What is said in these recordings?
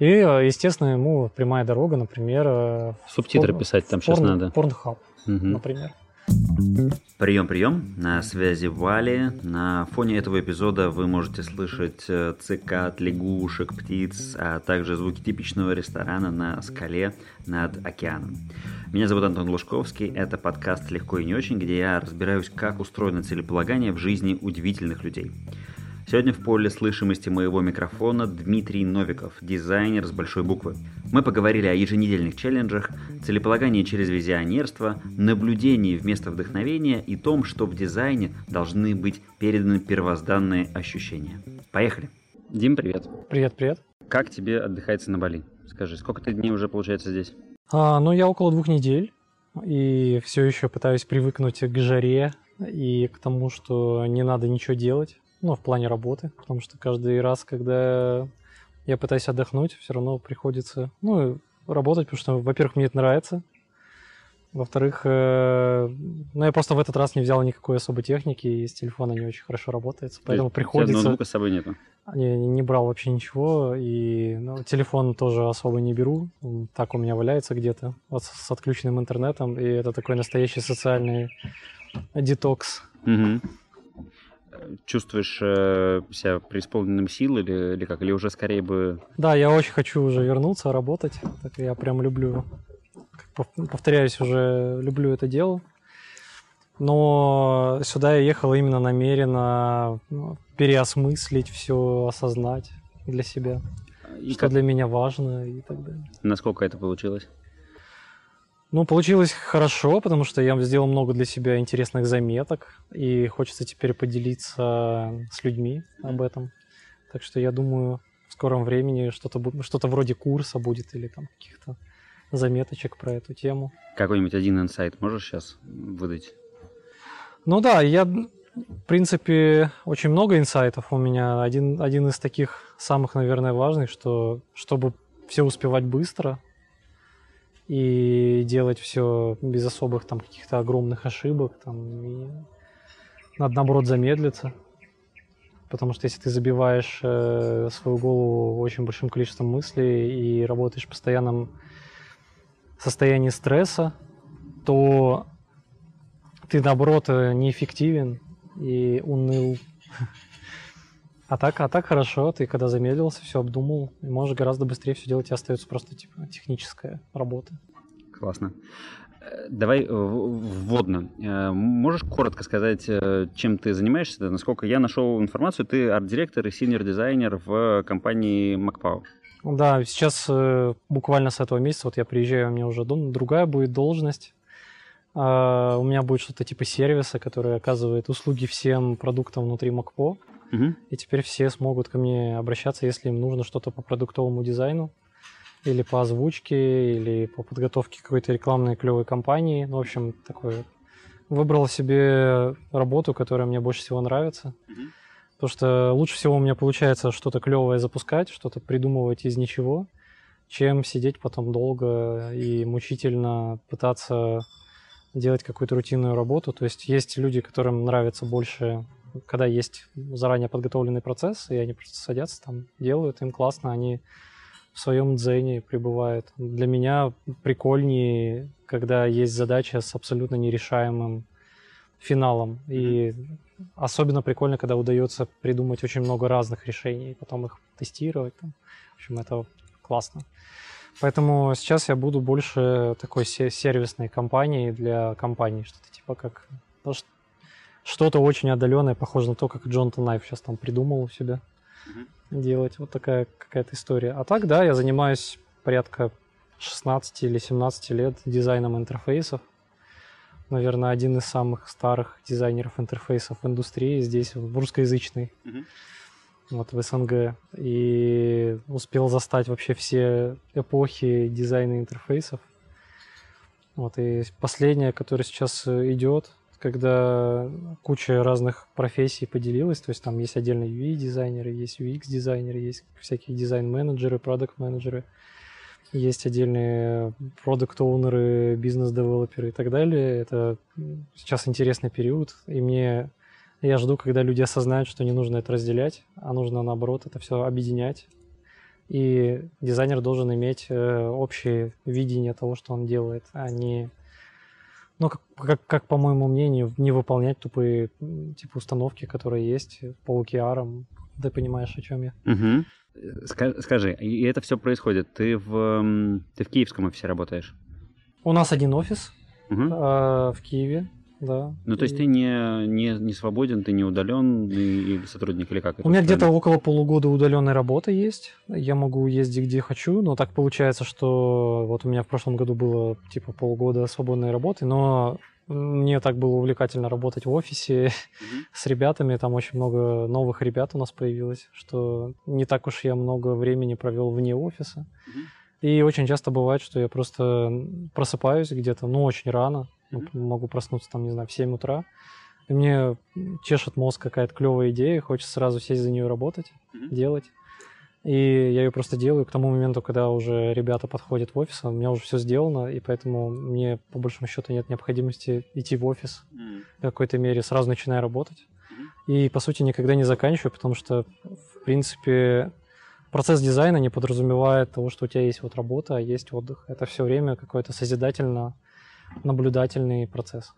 И, э, естественно, ему прямая дорога, например... э, Субтитры порн- писать там сейчас порн- надо. Порнхаб, Мгм. например. Прием, прием. На связи Вали. На фоне этого эпизода вы можете слышать э, цикад, лягушек, птиц, а также звуки типичного ресторана на скале над океаном. Меня зовут Антон Лужковский. Это подкаст «Легко и не очень», где я разбираюсь, как устроено целеполагание в жизни удивительных людей. Сегодня в поле слышимости моего микрофона Дмитрий Новиков, дизайнер с большой буквы. Мы поговорили о еженедельных челленджах, целеполагании через визионерство, наблюдении вместо вдохновения и том, что в дизайне должны быть переданы первозданные ощущения. Поехали! Дим, привет. Привет, привет. Как тебе отдыхается на Бали? Скажи, сколько ты дней уже получается здесь? А, ну, я около двух недель, и все еще пытаюсь привыкнуть к жаре и к тому, что не надо ничего делать, ну, в плане работы, потому что каждый раз, когда я пытаюсь отдохнуть, все равно приходится, ну, работать, потому что, во-первых, мне это нравится, во-вторых, э, ну, я просто в этот раз не взял никакой особой техники, и с телефона не очень хорошо работает, поэтому То есть приходится... ноутбука с собой нету? Не, не брал вообще ничего, и ну, телефон тоже особо не беру. Так у меня валяется где-то вот с, с отключенным интернетом, и это такой настоящий социальный детокс. Мгм. Чувствуешь э, себя преисполненным сил или, или как? Или уже скорее бы... Да, я очень хочу уже вернуться, работать. Так я прям люблю, повторяюсь, уже люблю это дело. Но сюда я ехал именно намеренно ну, переосмыслить все, осознать для себя, И что как- для меня важно и так далее. Насколько это получилось? Ну, получилось хорошо, потому что я сделал много для себя интересных заметок, и хочется теперь поделиться с людьми об этом. Так что я думаю, в скором времени что-то что-то вроде курса будет или там каких-то заметочек про эту тему. Какой-нибудь один инсайт можешь сейчас выдать? Ну да, я, в принципе, очень много инсайтов у меня. Один, один из таких самых, наверное, важных, что чтобы все успевать быстро и делать все без особых там каких-то огромных ошибок, там, и надо, наоборот, замедлиться. Потому что если ты забиваешь э, свою голову очень большим количеством мыслей и работаешь в постоянном состоянии стресса, то ты, наоборот, э, неэффективен и уныл. А так, а так хорошо, ты когда замедлился, все обдумал, можешь гораздо быстрее все делать, и остается просто типа техническая работа. Классно. Э, Давай э, вводно. Э, Можешь коротко сказать, чем ты занимаешься? Насколько я нашел информацию, ты арт-директор и senior-дизайнер в компании MacPaw. Да, сейчас буквально с этого месяца, вот я приезжаю, у меня уже дом- другая будет должность. А, у меня будет что-то типа сервиса, который оказывает услуги всем продуктам внутри MacPaw. Мгм. И теперь все смогут ко мне обращаться, если им нужно что-то по продуктовому дизайну, или по озвучке, или по подготовке какой-то рекламной клевой кампании. Ну, в общем, такой. Выбрал себе работу, которая мне больше всего нравится. Мгм. Потому что лучше всего у меня получается что-то клевое запускать, что-то придумывать из ничего, чем сидеть потом долго и мучительно пытаться делать какую-то рутинную работу. То есть есть люди, которым нравится больше, когда есть заранее подготовленный процесс, и они просто садятся там, делают, им классно, они в своем дзене пребывают. Для меня прикольнее, когда есть задача с абсолютно нерешаемым финалом. И особенно прикольно, когда удается придумать очень много разных решений, потом их тестировать. Там. В общем, это классно. Поэтому сейчас я буду больше такой се- сервисной компанией для компаний, что-то типа как что-то очень отдаленное, похоже на то, как Джонатан Найф сейчас там придумал у себя делать. Вот такая какая-то история. А так, да, я занимаюсь порядка 16 или 17 лет дизайном интерфейсов. Наверное, один из самых старых дизайнеров интерфейсов в индустрии здесь, в русскоязычной Мгм. вот в СНГ и успел застать вообще все эпохи дизайна интерфейсов. Вот и последнее, которое сейчас э, идет, когда куча разных профессий поделилась, то есть там есть отдельно UI-дизайнеры, есть UX-дизайнеры, есть всякие дизайн-менеджеры, продукт-менеджеры, есть отдельные продукт-оунеры, бизнес-девелоперы и так далее. Это сейчас интересный период, и мне я жду, когда люди осознают, что не нужно это разделять, а нужно, наоборот, это все объединять И дизайнер должен иметь э, общее видение того, что он делает, а не, ну, как, как, как по моему мнению, не выполнять тупые типа установки, которые есть по OKR. Ты понимаешь, о чем я? Угу. Скажи, и это все происходит? Ты в, ты в киевском офисе работаешь? У нас один офис угу. э, в Киеве, да. Ну, то есть и... ты не, не, не свободен, ты не удаленный сотрудник или как? У меня где-то около полугода удаленной работы есть. Я могу ездить где хочу, но так получается, что вот у меня в прошлом году было типа полгода свободной работы, но мне так было увлекательно работать в офисе mm-hmm. с ребятами. Там очень много новых ребят у нас появилось, что не так уж я много времени провел вне офиса. Mm-hmm. И очень часто бывает, что я просто просыпаюсь где-то, ну, очень рано. Mm-hmm. Могу проснуться там, не знаю, в 7 утра. И мне чешет мозг какая-то клевая идея, хочется сразу сесть за нее работать, mm-hmm. делать. И я ее просто делаю к тому моменту, когда уже ребята подходят в офис, у меня уже все сделано, и поэтому мне по большому счету нет необходимости идти в офис mm. в какой-то мере, сразу начинаю работать. Mm. И по сути никогда не заканчиваю, потому что в принципе процесс дизайна не подразумевает того, что у тебя есть вот работа, а есть отдых. Это все время какой-то созидательно наблюдательный процесс.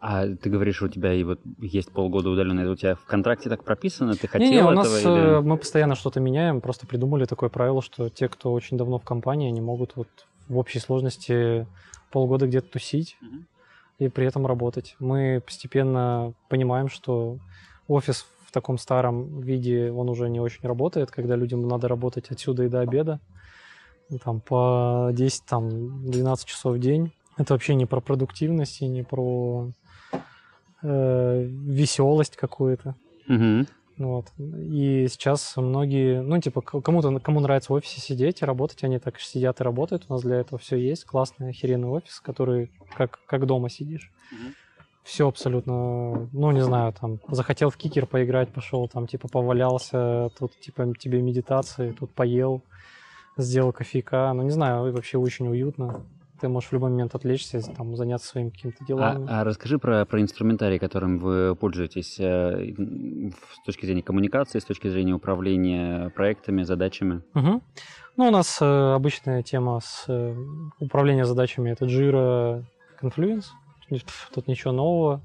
А ты говоришь, у тебя и вот есть полгода удаленное, это у тебя в контракте так прописано? Ты хотел не, не, у нас этого? Или... Мы постоянно что-то меняем, просто придумали такое правило, что те, кто очень давно в компании, они могут вот в общей сложности полгода где-то тусить угу. и при этом работать. Мы постепенно понимаем, что офис в таком старом виде, он уже не очень работает, когда людям надо работать отсюда и до обеда, там по 10-12 часов в день. Это вообще не про продуктивность и не про э, веселость какую-то. Угу. Вот. И сейчас многие, ну, типа, кому-то, кому нравится в офисе сидеть и работать, они так сидят и работают. У нас для этого все есть. Классный, охеренный офис, который как, как дома сидишь. Угу. Все абсолютно, ну, не знаю, там, захотел в кикер поиграть, пошел, там, типа, повалялся, тут, типа, тебе медитации, тут поел, сделал кофейка. Ну, не знаю, вообще очень уютно ты можешь в любой момент отвлечься, там, заняться своими какими-то делами. А, а расскажи про, про инструментарий, которым вы пользуетесь э, с точки зрения коммуникации, с точки зрения управления проектами, задачами. Угу. Ну, у нас э, обычная тема с э, управлением задачами — это Jira, Confluence. Тут ничего нового.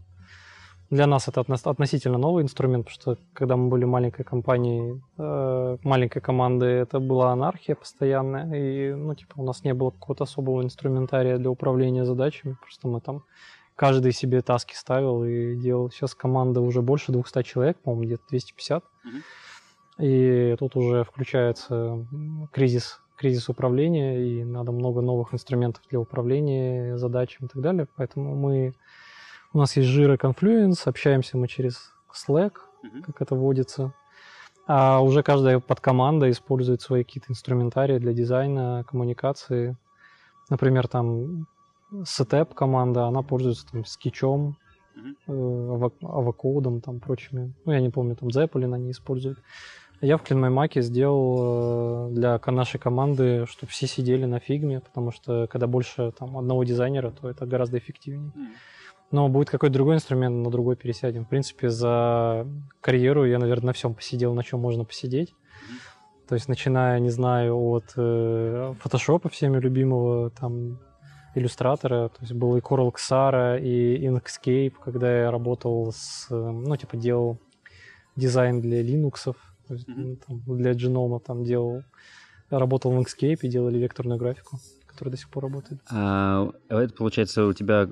Для нас это относительно новый инструмент, потому что когда мы были маленькой компанией, э, маленькой командой, это была анархия постоянная, и, ну, типа, у нас не было какого-то особого инструментария для управления задачами, просто мы там каждый себе таски ставил и делал. Сейчас команда уже больше 200 человек, по-моему, где-то 250. Mm-hmm. И тут уже включается кризис, кризис управления, и надо много новых инструментов для управления задачами и так далее. Поэтому мы у нас есть Jira Confluence, общаемся мы через Slack, mm-hmm. как это водится. А уже каждая подкоманда использует свои какие-то инструментарии для дизайна, коммуникации. Например, там Setup команда, она пользуется там скетчом, mm-hmm. авокодом, там прочими. Ну, я не помню, там Zeppelin они используют. Я в CleanMyMac сделал э, для нашей команды, чтобы все сидели на фигме, потому что когда больше там одного дизайнера, то это гораздо эффективнее. Mm-hmm. Но будет какой-то другой инструмент, на другой пересядем. В принципе, за карьеру я, наверное, на всем посидел, на чем можно посидеть. То есть, начиная, не знаю, от э, фотошопа всеми любимого, там, иллюстратора, то есть был и Coral Xara, и Inkscape, когда я работал с, ну, типа, делал дизайн для Linux, mm-hmm. там, для Genome там делал, работал в Inkscape и делали векторную графику который до сих пор работает. А, это, получается, у тебя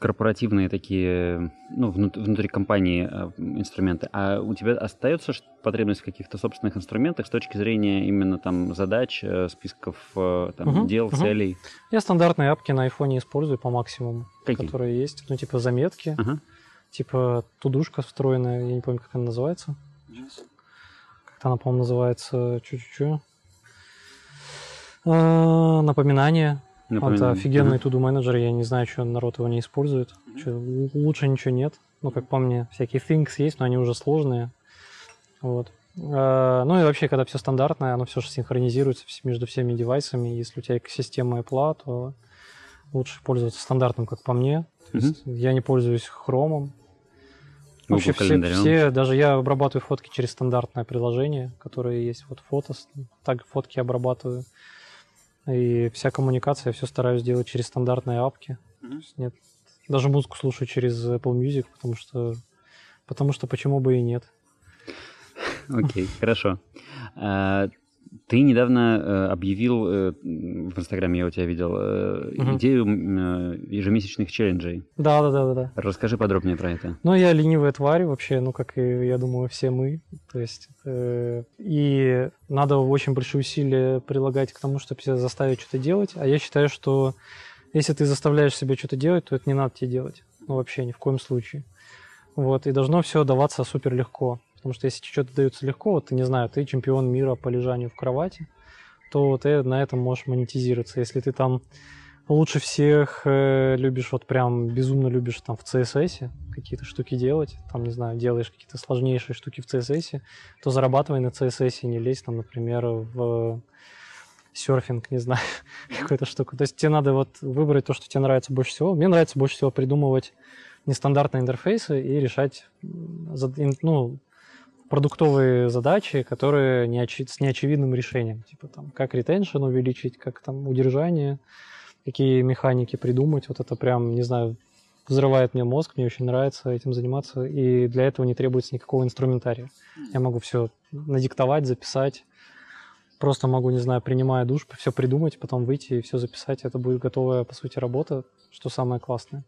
корпоративные такие, ну, внутри компании а, инструменты. А у тебя остается потребность в каких-то собственных инструментах с точки зрения именно там задач, э, списков э, там, угу, дел, угу. целей? Я стандартные апки на айфоне использую по максимуму, Какие? которые есть. Ну, типа заметки, ага. типа тудушка встроенная, я не помню, как она называется. Как-то она, по-моему, называется чуть-чуть. А, напоминание. Напоминание. Это офигенный uh-huh. to менеджер. Я не знаю, что народ его не использует. Uh-huh. Что, лучше ничего нет. Ну, как по мне, всякие things есть, но они уже сложные. Вот. А, ну и вообще, когда все стандартное, оно все же синхронизируется между всеми девайсами. Если у тебя экосистема Apple, то лучше пользоваться стандартным, как по мне. Uh-huh. Я не пользуюсь хромом. Вообще все, все, даже я обрабатываю фотки через стандартное приложение, которое есть, вот фото, так фотки обрабатываю. И вся коммуникация, все стараюсь делать через стандартные апки. Mm-hmm. Нет, даже музыку слушаю через Apple Music, потому что, потому что почему бы и нет. Окей, okay, хорошо. А, ты недавно э, объявил э, в Инстаграме, я у тебя видел, угу. идею ежемесячных челленджей. Да, да, да, да, да. Расскажи подробнее про это. Ну, я ленивая тварь вообще, ну, как и, я думаю, все мы. То есть, э, и надо очень большие усилия прилагать к тому, чтобы себя заставить что-то делать. А я считаю, что если ты заставляешь себя что-то делать, то это не надо тебе делать. Ну, вообще, ни в коем случае. Вот, и должно все даваться супер легко. Потому что если что-то дается легко, вот ты, не знаю, ты чемпион мира по лежанию в кровати, то ты на этом можешь монетизироваться. Если ты там лучше всех э, любишь, вот прям безумно любишь там в CSS какие-то штуки делать, там, не знаю, делаешь какие-то сложнейшие штуки в CSS, то зарабатывай на CSS, не лезь там, например, в серфинг, не знаю, какую-то штуку. То есть тебе надо вот выбрать то, что тебе нравится больше всего. Мне нравится больше всего придумывать нестандартные интерфейсы и решать ну, продуктовые задачи, которые не очи- с неочевидным решением. Типа там, как ретеншн увеличить, как там удержание, какие механики придумать. Вот это прям, не знаю, взрывает мне мозг, мне очень нравится этим заниматься, и для этого не требуется никакого инструментария. Я могу все надиктовать, записать, просто могу, не знаю, принимая душ, все придумать, потом выйти и все записать. Это будет готовая, по сути, работа, что самое классное.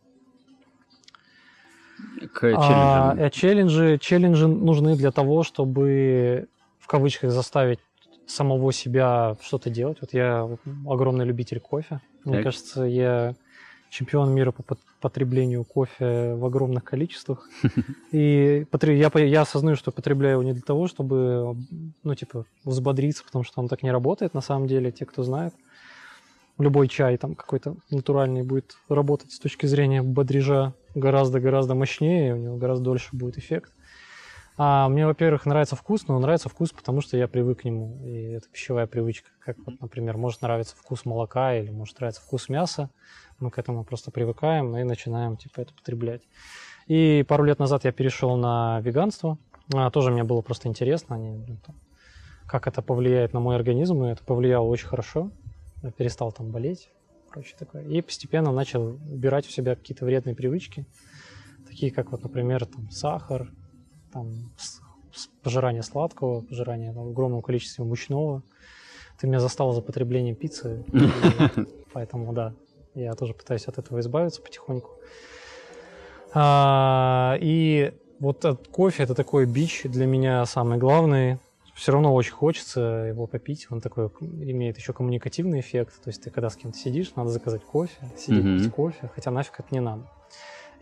К челленджам. А, челленджи, челленджи нужны для того, чтобы в кавычках заставить самого себя что-то делать. Вот я огромный любитель кофе. Мне так. кажется, я чемпион мира по потреблению кофе в огромных количествах. И я, я осознаю, что потребляю его не для того, чтобы, ну, типа, взбодриться, потому что он так не работает на самом деле, те, кто знает любой чай там какой-то натуральный будет работать с точки зрения бодрежа гораздо-гораздо мощнее, у него гораздо дольше будет эффект. А мне, во-первых, нравится вкус, но нравится вкус, потому что я привык к нему, и это пищевая привычка. Как, вот, например, может нравиться вкус молока или может нравиться вкус мяса. Мы к этому просто привыкаем и начинаем типа это потреблять. И пару лет назад я перешел на веганство. А, тоже мне было просто интересно, они, как это повлияет на мой организм, и это повлияло очень хорошо перестал там болеть, прочее такое. И постепенно начал убирать в себя какие-то вредные привычки, такие как вот, например, там сахар, там пожирание сладкого, пожирание там, огромного количества мучного. Ты меня застал за потреблением пиццы, поэтому да, я тоже пытаюсь от этого избавиться потихоньку. А, и вот кофе это такой бич для меня самый главный все равно очень хочется его попить. Он такой имеет еще коммуникативный эффект. То есть ты когда с кем-то сидишь, надо заказать кофе, сидеть mm-hmm. пить кофе, хотя нафиг это не надо.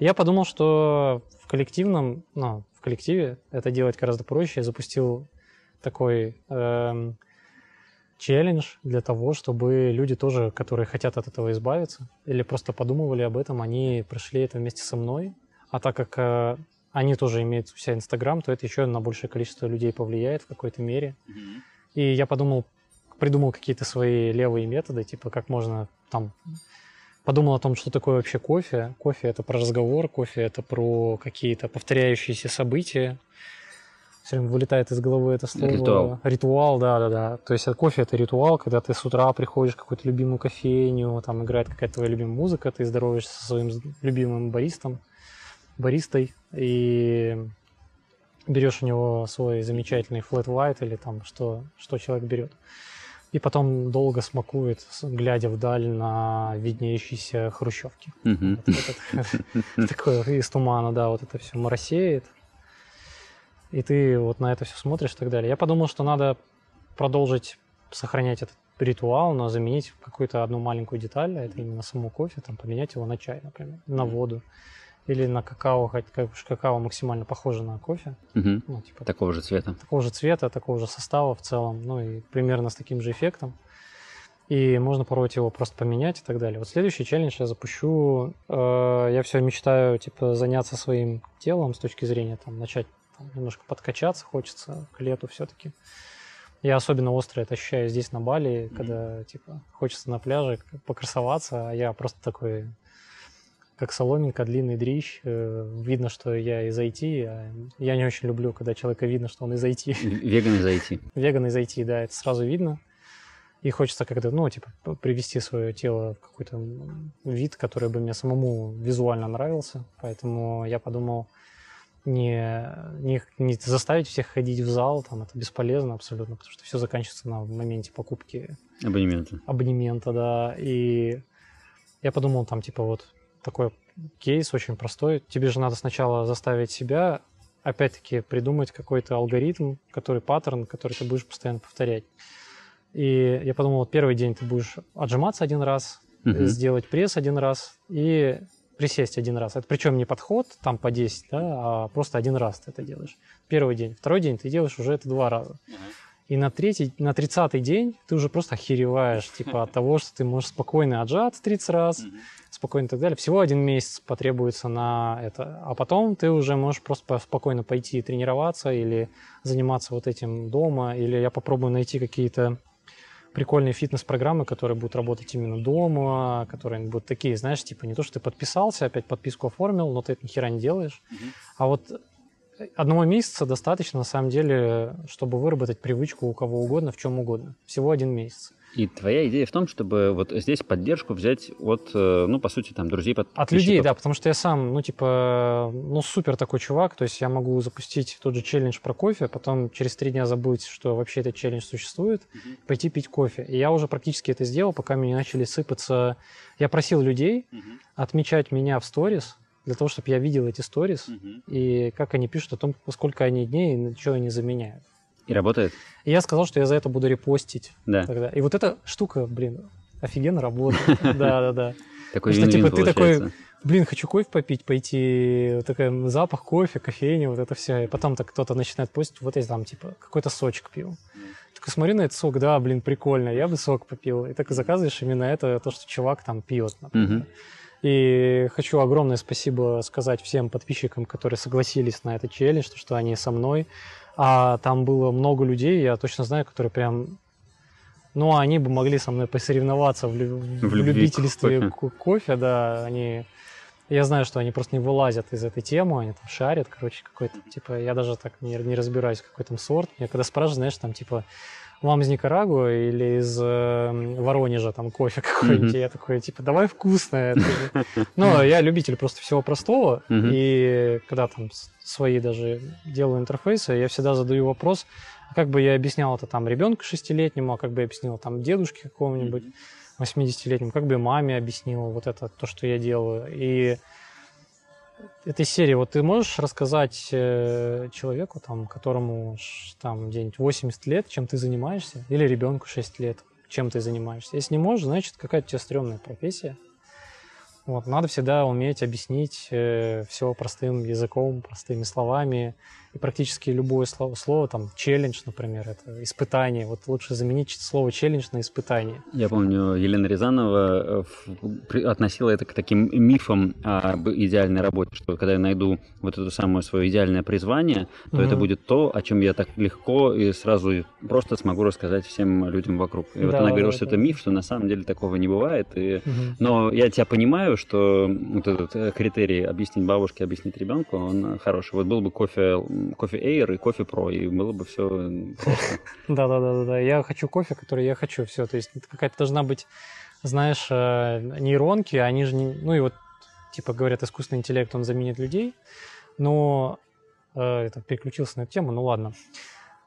Я подумал, что в коллективном, ну, в коллективе это делать гораздо проще. Я запустил такой эм, челлендж для того, чтобы люди тоже, которые хотят от этого избавиться или просто подумывали об этом, они прошли это вместе со мной. А так как э, они тоже имеют у себя Инстаграм, то это еще на большее количество людей повлияет в какой-то мере. Mm-hmm. И я подумал, придумал какие-то свои левые методы, типа как можно там подумал о том, что такое вообще кофе. Кофе это про разговор, кофе это про какие-то повторяющиеся события. Все время вылетает из головы это слово. Ритуал. Ритуал, да, да, да. То есть кофе это ритуал, когда ты с утра приходишь в какую-то любимую кофейню, там играет какая-то твоя любимая музыка, ты здороваешься со своим любимым баристом баристой и берешь у него свой замечательный flat white или там что, что человек берет. И потом долго смакует, глядя вдаль на виднеющиеся хрущевки. Такое из тумана, да, вот это все моросеет. И ты вот на это все смотришь и так далее. Я подумал, что надо продолжить сохранять этот ритуал, но заменить какую-то одну маленькую деталь, а это именно саму кофе, там, поменять его на чай, например, на воду или на какао, хоть как какао максимально похоже на кофе. Угу. Ну, типа, такого же цвета. Такого же цвета, такого же состава в целом, ну и примерно с таким же эффектом. И можно попробовать его просто поменять и так далее. Вот следующий челлендж я запущу. Э, я все мечтаю, типа, заняться своим телом с точки зрения, там, начать там, немножко подкачаться хочется к лету все-таки. Я особенно остро это ощущаю здесь, на Бали, mm-hmm. когда, типа, хочется на пляже покрасоваться, а я просто такой как соломинка, длинный дрищ. Э, видно, что я из IT. А я не очень люблю, когда человека видно, что он из IT. Веган из IT. Веган из IT, да, это сразу видно. И хочется как-то, ну, типа, привести свое тело в какой-то вид, который бы мне самому визуально нравился. Поэтому я подумал, не, не, не заставить всех ходить в зал, там это бесполезно абсолютно, потому что все заканчивается на моменте покупки абонемента. Абонемента, да. И я подумал, там, типа, вот такой кейс очень простой. Тебе же надо сначала заставить себя, опять-таки, придумать какой-то алгоритм, который паттерн, который ты будешь постоянно повторять. И я подумал, первый день ты будешь отжиматься один раз, uh-huh. сделать пресс один раз и присесть один раз. Это причем не подход там по 10, да, а просто один раз ты это делаешь. Первый день. Второй день ты делаешь уже это два раза. Uh-huh. И на третий, на тридцатый день ты уже просто охереваешь, типа, от того, что ты можешь спокойно отжаться 30 раз, спокойно и так далее. Всего один месяц потребуется на это. А потом ты уже можешь просто спокойно пойти тренироваться или заниматься вот этим дома, или я попробую найти какие-то прикольные фитнес-программы, которые будут работать именно дома, которые будут такие, знаешь, типа не то, что ты подписался, опять подписку оформил, но ты это ни хера не делаешь. Mm-hmm. А вот одного месяца достаточно, на самом деле, чтобы выработать привычку у кого угодно, в чем угодно. Всего один месяц. И твоя идея в том, чтобы вот здесь поддержку взять от, э, ну, по сути, там, друзей, От людей, да, потому что я сам, ну, типа, ну, супер такой чувак, то есть я могу запустить тот же челлендж про кофе, потом через три дня забыть, что вообще этот челлендж существует, mm-hmm. пойти пить кофе. И я уже практически это сделал, пока мне начали сыпаться... Я просил людей mm-hmm. отмечать меня в сторис, для того, чтобы я видел эти сторис, mm-hmm. и как они пишут о том, сколько они дней и что они заменяют. И работает? И я сказал, что я за это буду репостить. Да. Тогда. И вот эта штука, блин, офигенно работает. Да-да-да. Такой что, типа, ты такой, блин, хочу кофе попить, пойти, такой запах кофе, кофейня, вот это все. И потом так кто-то начинает постить, вот я там, типа, какой-то сочек пил. Такой смотрю на этот сок, да, блин, прикольно, я бы сок попил. И так заказываешь именно это, то, что чувак там пьет, например. И хочу огромное спасибо сказать всем подписчикам, которые согласились на этот челлендж, что они со мной. А там было много людей, я точно знаю, которые прям... Ну, они бы могли со мной посоревноваться в, лю... в, в любительстве кофе. кофе, да, они... Я знаю, что они просто не вылазят из этой темы, они там шарят, короче, какой-то, типа, я даже так не, не разбираюсь, какой там сорт. Мне когда спрашивают, знаешь, там, типа, вам из Никарагуа или из э, Воронежа там кофе какой-нибудь. Mm-hmm. Я такой, типа, давай вкусное. Ну, я любитель просто всего простого. Mm-hmm. И когда там свои даже делаю интерфейсы, я всегда задаю вопрос, как бы я объяснял это там ребенку шестилетнему, а как бы я объяснил там дедушке какому-нибудь 80-летнему, как бы маме объяснил вот это, то, что я делаю. И этой серии, вот ты можешь рассказать э, человеку, там, которому там где-нибудь 80 лет, чем ты занимаешься, или ребенку 6 лет, чем ты занимаешься? Если не можешь, значит, какая-то у тебя стрёмная профессия. Вот, надо всегда уметь объяснить э, все простым языком, простыми словами. И практически любое слово, слово там челлендж, например, это испытание. Вот лучше заменить слово челлендж на испытание. Я помню, Елена Рязанова э, относила это к таким мифам об идеальной работе, что когда я найду вот это самое свое идеальное призвание, то mm-hmm. это будет то, о чем я так легко и сразу просто смогу рассказать всем людям вокруг. И да, вот она говорила, да, что да. это миф, что на самом деле такого не бывает. И... Mm-hmm. Но я тебя понимаю, что вот этот э, критерий объяснить бабушке, объяснить ребенку, он хороший. Вот был бы кофе, кофе Air и кофе Pro, и было бы все просто. Да-да-да, да. я хочу кофе, который я хочу, все. То есть какая-то должна быть, знаешь, э, нейронки, они же, не... ну и вот, типа говорят, искусственный интеллект, он заменит людей, но э, переключился на эту тему, ну ладно.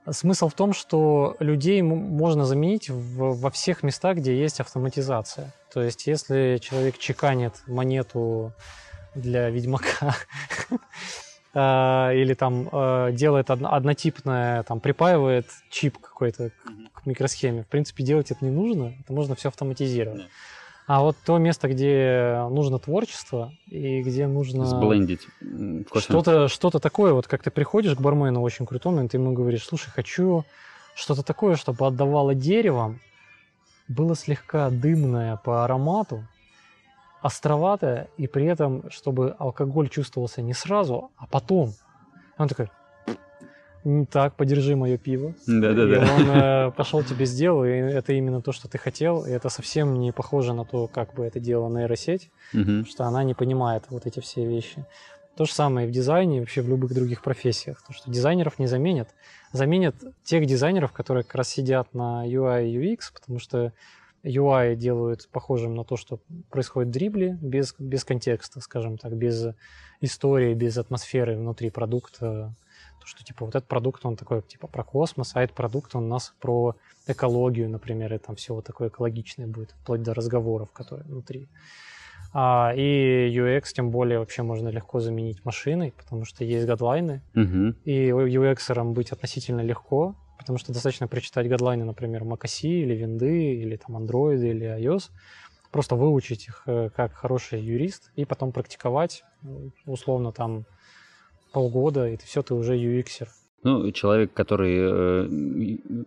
Смысл в том, что людей можно заменить в, во всех местах, где есть автоматизация. То есть, если человек чеканит монету для ведьмака или там а, делает однотипное, там припаивает чип какой-то к микросхеме, в принципе, делать это не нужно, это можно все автоматизировать. А вот то место, где нужно творчество и где нужно... Сблендить. Что-то что такое, вот как ты приходишь к бармену очень крутому, и ты ему говоришь, слушай, хочу что-то такое, чтобы отдавало деревом, было слегка дымное по аромату, островатое, и при этом, чтобы алкоголь чувствовался не сразу, а потом. Он такой, так, подержи мое пиво. Да-да-да. И он э, пошел тебе сделал, и это именно то, что ты хотел. И это совсем не похоже на то, как бы это делала нейросеть, потому что она не понимает вот эти все вещи. То же самое и в дизайне, и вообще в любых других профессиях. То, что дизайнеров не заменят. Заменят тех дизайнеров, которые как раз сидят на UI и UX, потому что UI делают похожим на то, что происходит в дрибле, без, без контекста, скажем так, без истории, без атмосферы внутри продукта. То, что, типа, вот этот продукт, он такой, типа, про космос, а этот продукт, он у нас про экологию, например, и там все вот такое экологичное будет, вплоть до разговоров, которые внутри. А, и UX, тем более, вообще можно легко заменить машиной, потому что есть гадлайны, Мгм. и UX быть относительно легко, потому что достаточно прочитать гадлайны, например, macOS или винды, или там Android, или iOS, просто выучить их э, как хороший юрист, и потом практиковать, э, условно, там полгода, и все, ты уже UXер. Ну, человек, который э,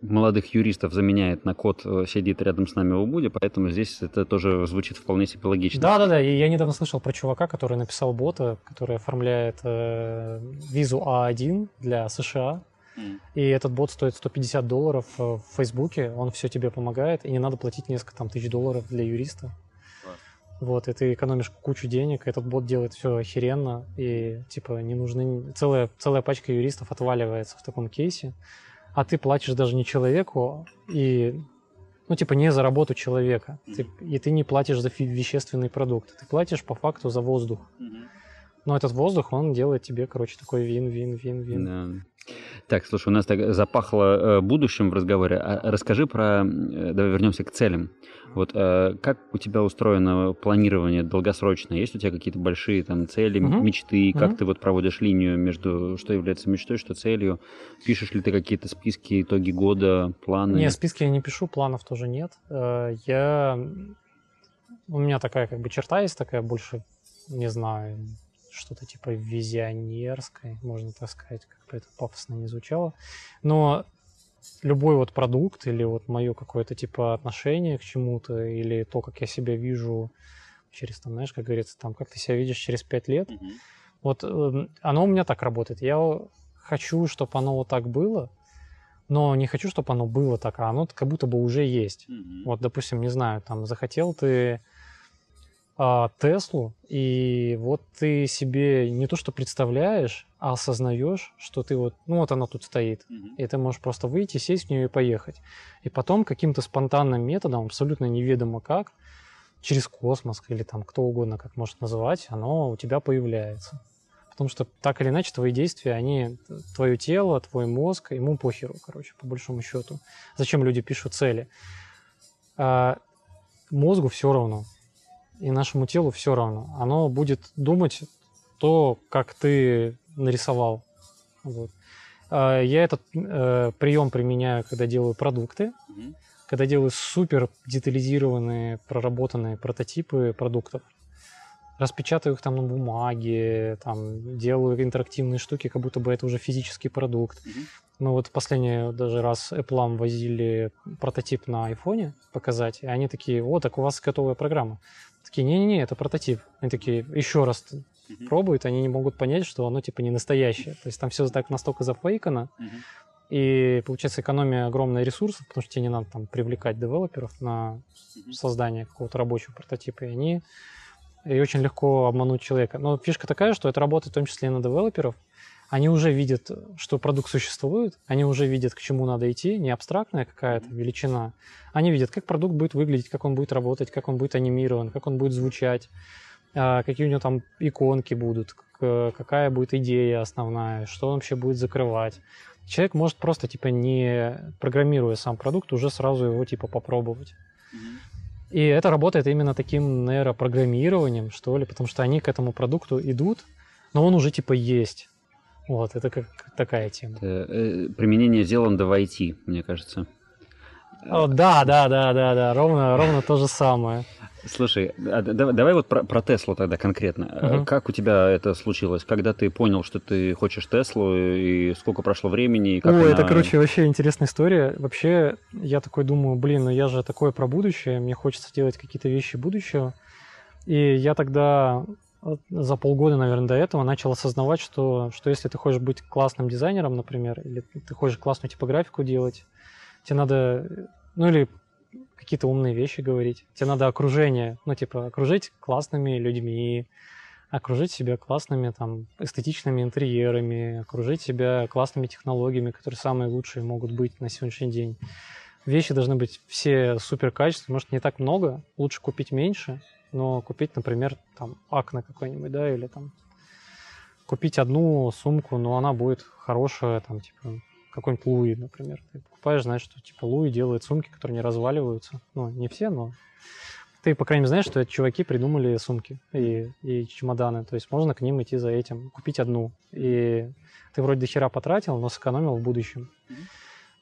молодых юристов заменяет на код, э, сидит рядом с нами в Убуде, поэтому здесь это тоже звучит вполне себе логично. Да-да-да, и я недавно слышал про чувака, который написал бота, который оформляет э, визу А1 для США, И этот бот стоит 150 долларов э, в Фейсбуке, он все тебе помогает, и не надо платить несколько там тысяч долларов для юриста. Вот, и ты экономишь кучу денег, этот бот делает все охеренно, и типа не нужны... Целая, целая пачка юристов отваливается в таком кейсе, а ты платишь даже не человеку, и ну, типа, не за работу человека. Ты- и ты не платишь за вещественный продукт. Ты платишь по факту за воздух. Мгм. Но этот воздух, он делает тебе, короче, такой вин-вин-вин-вин. Да. Так, слушай, у нас так запахло э, будущим в разговоре. А расскажи про... э, Давай вернемся к целям. Вот э, как у тебя устроено планирование долгосрочное? Есть у тебя какие-то большие там цели, Мгм. мечты? Как Мгм. ты вот проводишь линию между что является мечтой, что целью? Пишешь ли ты какие-то списки, итоги года, планы? Не, списки я не пишу, планов тоже нет. Э, Я... У меня такая как бы черта есть такая больше, не знаю, что-то типа визионерской, можно так сказать, как бы это пафосно не звучало. Но любой вот продукт или вот мое какое-то типа отношение к чему-то или то, как я себя вижу через, там, знаешь, как говорится, там, как ты себя видишь через пять лет, Мгм. Вот эм, оно у меня так работает. Я хочу, чтобы оно вот так было, но не хочу, чтобы оно было так, а оно как будто бы уже есть. Мгм. Вот, допустим, не знаю, там захотел ты Теслу, и вот ты себе не то что представляешь, а осознаешь, что ты вот, ну вот она тут стоит, Мгм. и ты можешь просто выйти, сесть в нее и поехать. И потом каким-то спонтанным методом, абсолютно неведомо как, через космос или там кто угодно, как может называть, оно у тебя появляется. Потому что так или иначе твои действия, они, твое тело, твой мозг, ему похеру, короче, по большому счету. Зачем люди пишут цели? А, мозгу все равно, и нашему телу все равно. Оно будет думать то, как ты нарисовал. Вот. А, Я этот э, прием применяю, когда делаю продукты, Мгм. когда делаю супер детализированные, проработанные прототипы продуктов. Распечатаю их там на бумаге, там, делаю интерактивные штуки, как будто бы это уже физический продукт. Мгм. Мы вот последний даже раз Apple возили прототип на айфоне показать, и они такие, о, так у вас готовая программа. Такие, не-не-не, это прототип. Они такие, еще раз Мгм. пробуют, они не могут понять, что оно типа не настоящее. То есть там все так настолько зафейкано, Мгм. и получается экономия огромная ресурсов, потому что тебе не надо там привлекать девелоперов на создание какого-то рабочего прототипа, и они и очень легко обмануть человека. Но фишка такая, что это работает в том числе и на девелоперов. Они уже видят, что продукт существует, они уже видят, к чему надо идти, не абстрактная какая-то величина. Они видят, как продукт будет выглядеть, как он будет работать, как он будет анимирован, как он будет звучать, а, какие у него там иконки будут, какая будет идея основная, что он вообще будет закрывать. Человек может просто, типа, не программируя сам продукт, уже сразу его, типа, попробовать. И это работает именно таким нейропрограммированием, что ли, потому что они к этому продукту идут, но он уже, типа, есть. Вот, это как такая тема. Это, э, применение Зеланда в IT, мне кажется. О, да, да, да, да, да, ровно, ровно то же самое. Слушай, а давай, давай вот про, про Теслу тогда конкретно. Мгм. Как у тебя это случилось? Когда ты понял, что ты хочешь Теслу, и сколько прошло времени? И как Ой, она- это, короче, вообще интересная история. Вообще, я такой думаю, блин, ну я же такое про будущее, мне хочется делать какие-то вещи будущего. И я тогда за полгода, наверное, до этого начал осознавать, что, что если ты хочешь быть классным дизайнером, например, или ты хочешь классную типографику делать, тебе надо, ну или какие-то умные вещи говорить, тебе надо окружение, ну типа окружить классными людьми, окружить себя классными там эстетичными интерьерами, окружить себя классными технологиями, которые самые лучшие могут быть на сегодняшний день. Вещи должны быть все супер качественные, может не так много, лучше купить меньше, но купить, например, там акне какой-нибудь, да, или там купить одну сумку, но она будет хорошая, там, типа, какой-нибудь Луи, например. Ты покупаешь, знаешь, что, типа, Луи делает сумки, которые не разваливаются. Ну, не все, но ты, по крайней мере, знаешь, что эти чуваки придумали сумки и, и чемоданы. То есть можно к ним идти за этим, купить одну. И ты вроде до хера потратил, но сэкономил в будущем.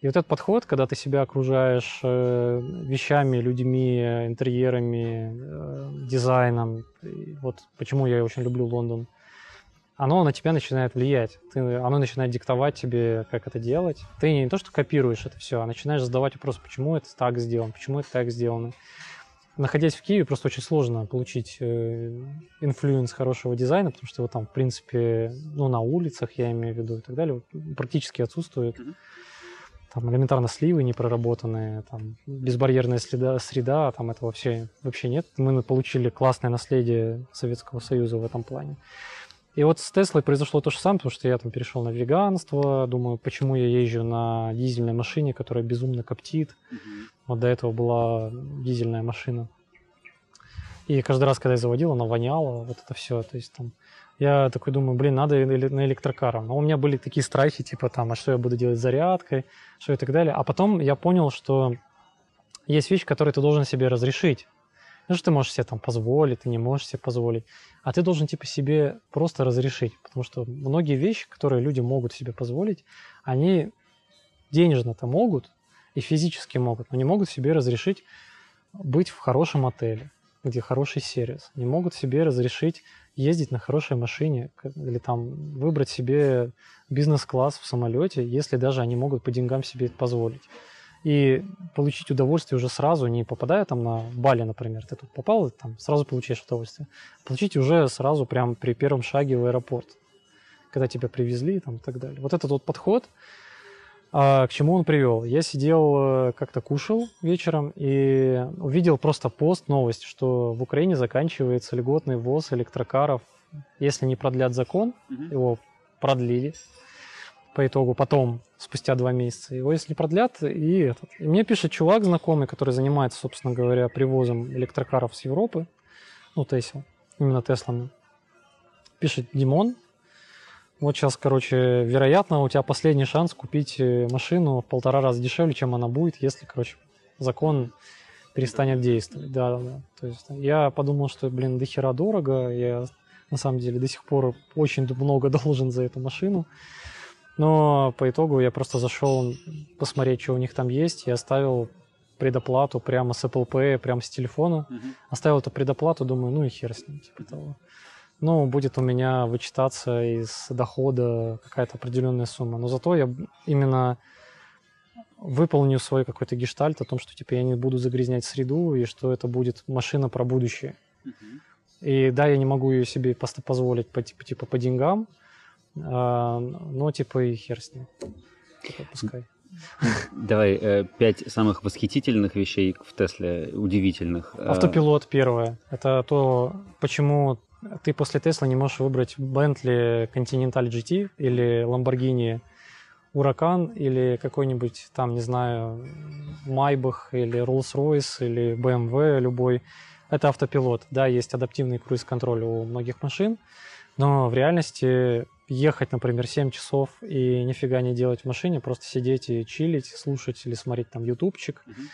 И вот этот подход, когда ты себя окружаешь э, вещами, людьми, интерьерами, э, дизайном, вот почему я очень люблю Лондон, оно на тебя начинает влиять. Ты, оно начинает диктовать тебе, как это делать. Ты не то, что копируешь это все, а начинаешь задавать вопрос, почему это так сделано, почему это так сделано находясь в Киеве, просто очень сложно получить э, influence хорошего дизайна, потому что его там, в принципе, ну, на улицах, я имею в виду, и так далее, практически отсутствует. Там элементарно сливы не проработанные, там безбарьерная среда, среда, там этого вообще, вообще нет. Мы получили классное наследие Советского Союза в этом плане. И вот с Теслой произошло то же самое, потому что я там перешел на веганство, думаю, почему я езжу на дизельной машине, которая безумно коптит. Mm-hmm. Вот до этого была дизельная машина. И каждый раз, когда я заводил, она воняла, вот это все. То есть там я такой думаю, блин, надо на электрокаром. Но у меня были такие страхи, типа там, а что я буду делать с зарядкой, что и так далее. А потом я понял, что есть вещи, которые ты должен себе разрешить. Ну, что ты можешь себе там позволить, ты не можешь себе позволить. А ты должен типа себе просто разрешить. Потому что многие вещи, которые люди могут себе позволить, они денежно-то могут и физически могут, но не могут себе разрешить быть в хорошем отеле, где хороший сервис. Не могут себе разрешить ездить на хорошей машине или там выбрать себе бизнес-класс в самолете, если даже они могут по деньгам себе это позволить и получить удовольствие уже сразу, не попадая там на Бали, например, ты тут попал, там сразу получаешь удовольствие. Получить уже сразу прям при первом шаге в аэропорт, когда тебя привезли там, и так далее. Вот этот вот подход, а, к чему он привел? Я сидел, э, как-то кушал вечером и увидел просто пост, новость, что в Украине заканчивается льготный ввоз электрокаров. Если не продлят закон, mm-hmm. его продлили, по итогу потом, спустя два месяца. Его если продлят, и этот. И мне пишет чувак знакомый, который занимается, собственно говоря, привозом электрокаров с Европы, ну, Тесла, именно Теслами. Пишет Димон, вот сейчас, короче, вероятно, у тебя последний шанс купить э, машину в полтора раза дешевле, чем она будет, если, короче, закон перестанет действовать. Да, да. То есть я подумал, что, блин, до хера дорого. Я на самом деле до сих пор очень много должен за эту машину. Но по итогу я просто зашел посмотреть, что у них там есть, и оставил предоплату прямо с Apple Pay, прямо с телефона. Uh-huh. Оставил эту предоплату, думаю, ну и хер с ним, типа того. Ну, будет у меня вычитаться из дохода какая-то определенная сумма. Но зато я именно выполню свой какой-то гештальт о том, что типа я не буду загрязнять среду и что это будет машина про будущее. Uh-huh. И да, я не могу ее себе позволить по, типа, типа по деньгам, а, ну, типа и хер с ним. Типа, пускай. Давай, э, пять самых восхитительных вещей в Тесле, удивительных. Э. Автопилот первое. Это то, почему ты после Тесла не можешь выбрать Bentley Continental GT или Lamborghini Huracan или какой-нибудь там, не знаю, Maybach или Rolls-Royce или BMW любой. Это автопилот. Да, есть адаптивный круиз-контроль у многих машин, но в реальности ехать, например, 7 часов и нифига не делать в машине, просто сидеть и чилить, слушать или смотреть там ютубчик mm-hmm.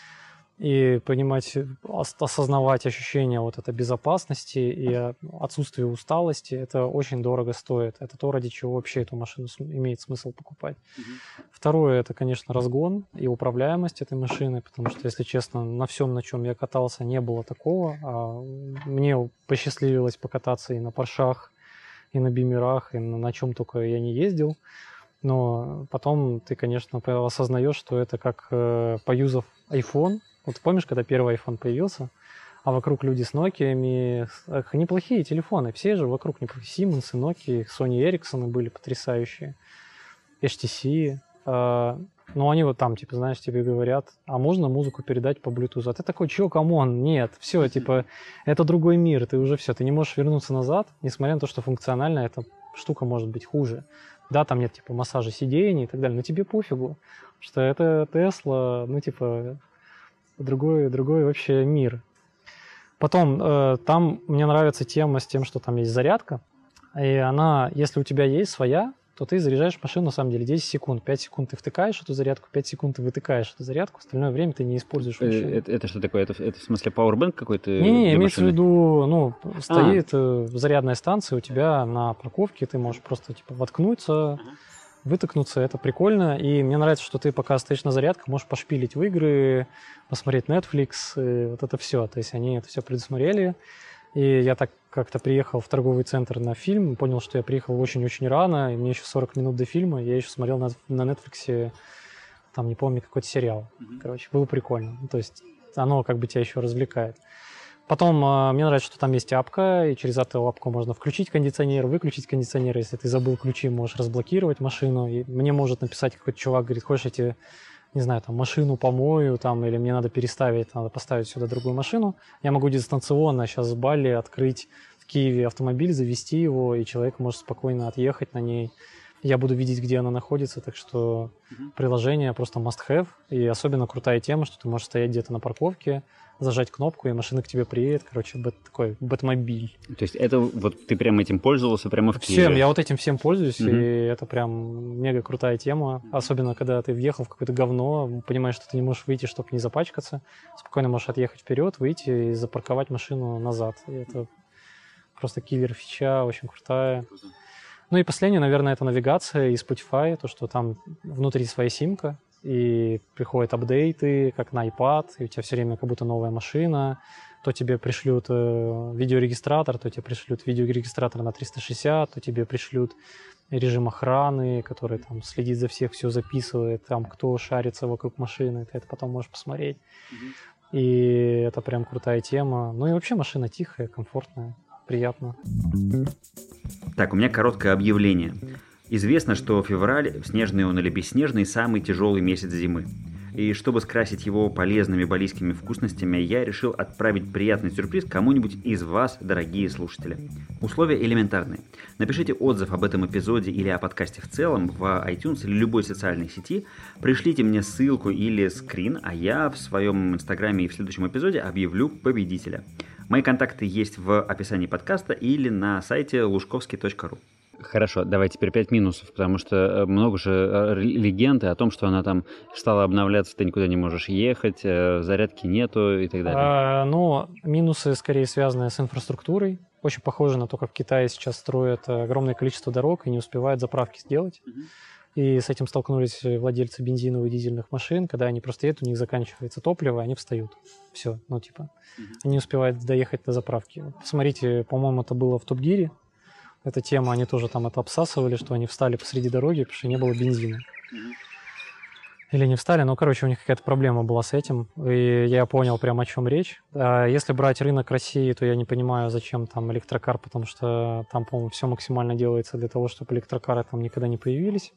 И понимать, осознавать ощущение вот этой безопасности и отсутствие усталости, это очень дорого стоит. Это то, ради чего вообще эту машину имеет смысл покупать. Mm-hmm. Второе, это, конечно, разгон и управляемость этой машины, потому что, если честно, на всем, на чем я катался, не было такого. А мне посчастливилось покататься и на паршах, и на бимерах, и на, чем только я не ездил. Но потом ты, конечно, осознаешь, что это как э, поюзав iPhone. Вот помнишь, когда первый iPhone появился, а вокруг люди с Nokia, эх, неплохие телефоны, все же вокруг неплохие, Siemens, Nokia, Sony Ericsson были потрясающие, HTC, э, но они вот там, типа, знаешь, тебе говорят, а можно музыку передать по Bluetooth? А ты такой, чё, come on, нет, все, типа, это другой мир, ты уже все, ты не можешь вернуться назад, несмотря на то, что функционально эта штука может быть хуже. Да, там нет, типа, массажа сидений и так далее, но тебе пофигу, что это Тесла, ну, типа, другой, другой вообще мир. Потом, э, там мне нравится тема с тем, что там есть зарядка, и она, если у тебя есть своя, то ты заряжаешь машину, на самом деле, 10 секунд. 5 секунд ты втыкаешь эту зарядку, 5 секунд ты вытыкаешь эту зарядку, остальное время ты не используешь Э, вообще. Это, это что такое? Это, это в смысле Powerbank какой-то? Не-не, имеется в виду, ну, стоит э, зарядная станция у тебя на парковке, ты можешь просто, типа, воткнуться, вытыкнуться, это прикольно. И мне нравится, что ты, пока стоишь на зарядках, можешь пошпилить в игры, посмотреть Netflix, и вот это все. То есть они это все предусмотрели. И я так как-то приехал в торговый центр на фильм, понял, что я приехал очень-очень рано, и мне еще 40 минут до фильма, я еще смотрел на, на Netflix, там, не помню, какой-то сериал. Короче, было прикольно. Ну, то есть оно как бы тебя еще развлекает. Потом э, мне нравится, что там есть апка, и через эту апку можно включить кондиционер, выключить кондиционер. Если ты забыл ключи, можешь разблокировать машину. И мне может написать какой-то чувак, говорит, хочешь я тебе, не знаю, там, машину помою, там, или мне надо переставить, надо поставить сюда другую машину. Я могу дистанционно сейчас с Бали открыть в Киеве автомобиль, завести его, и человек может спокойно отъехать на ней. Я буду видеть, где она находится, так что приложение просто must-have. И особенно крутая тема, что ты можешь стоять где-то на парковке, зажать кнопку, и машина к тебе приедет. Короче, бэт, такой бэтмобиль. То есть это вот ты прям этим пользовался прямо в Киеве? Всем, я вот этим всем пользуюсь, Мгм. и это прям мега крутая тема. Особенно, когда ты въехал в какое-то говно, понимаешь, что ты не можешь выйти, чтобы не запачкаться. Спокойно можешь отъехать вперед, выйти и запарковать машину назад. И это просто киллер фича, очень крутая. Ну и последнее, наверное, это навигация и Spotify, то, что там внутри своя симка, и приходят апдейты, как на iPad, и у тебя все время как будто новая машина, то тебе пришлют э, видеорегистратор, то тебе пришлют видеорегистратор на 360, то тебе пришлют режим охраны, который там следит за всех, все записывает, там кто шарится вокруг машины, ты это потом можешь посмотреть. И это прям крутая тема. Ну и вообще машина тихая, комфортная, приятно. Так, у меня короткое объявление. Известно, что февраль, снежный он или бесснежный, самый тяжелый месяц зимы. И чтобы скрасить его полезными балийскими вкусностями, я решил отправить приятный сюрприз кому-нибудь из вас, дорогие слушатели. Условия элементарные. Напишите отзыв об этом эпизоде или о подкасте в целом в iTunes или любой социальной сети, пришлите мне ссылку или скрин, а я в своем инстаграме и в следующем эпизоде объявлю победителя. Мои контакты есть в описании подкаста или на сайте лужковский.ру. Хорошо, давай теперь пять минусов, потому что э, много же э, легенды о том, что она там стала обновляться, ты никуда не можешь ехать, э, зарядки нету и так далее. А, ну, минусы скорее связаны с инфраструктурой. Очень похоже на то, как в Китае сейчас строят огромное количество дорог и не успевают заправки сделать. И с этим столкнулись владельцы бензиновых и дизельных машин, когда они просто едут, у них заканчивается топливо, и они встают. Все, ну типа, они не успевают доехать до заправки. Посмотрите, по-моему, это было в Топ-Гире. Эта тема, они тоже там это обсасывали, что они встали посреди дороги, потому что не было бензина. Или не встали, но, короче, у них какая-то проблема была с этим, и я понял прям о чем речь. А Если брать рынок России, то я не понимаю, зачем там электрокар, потому что там, по-моему, все максимально делается для того, чтобы электрокары там никогда не появились.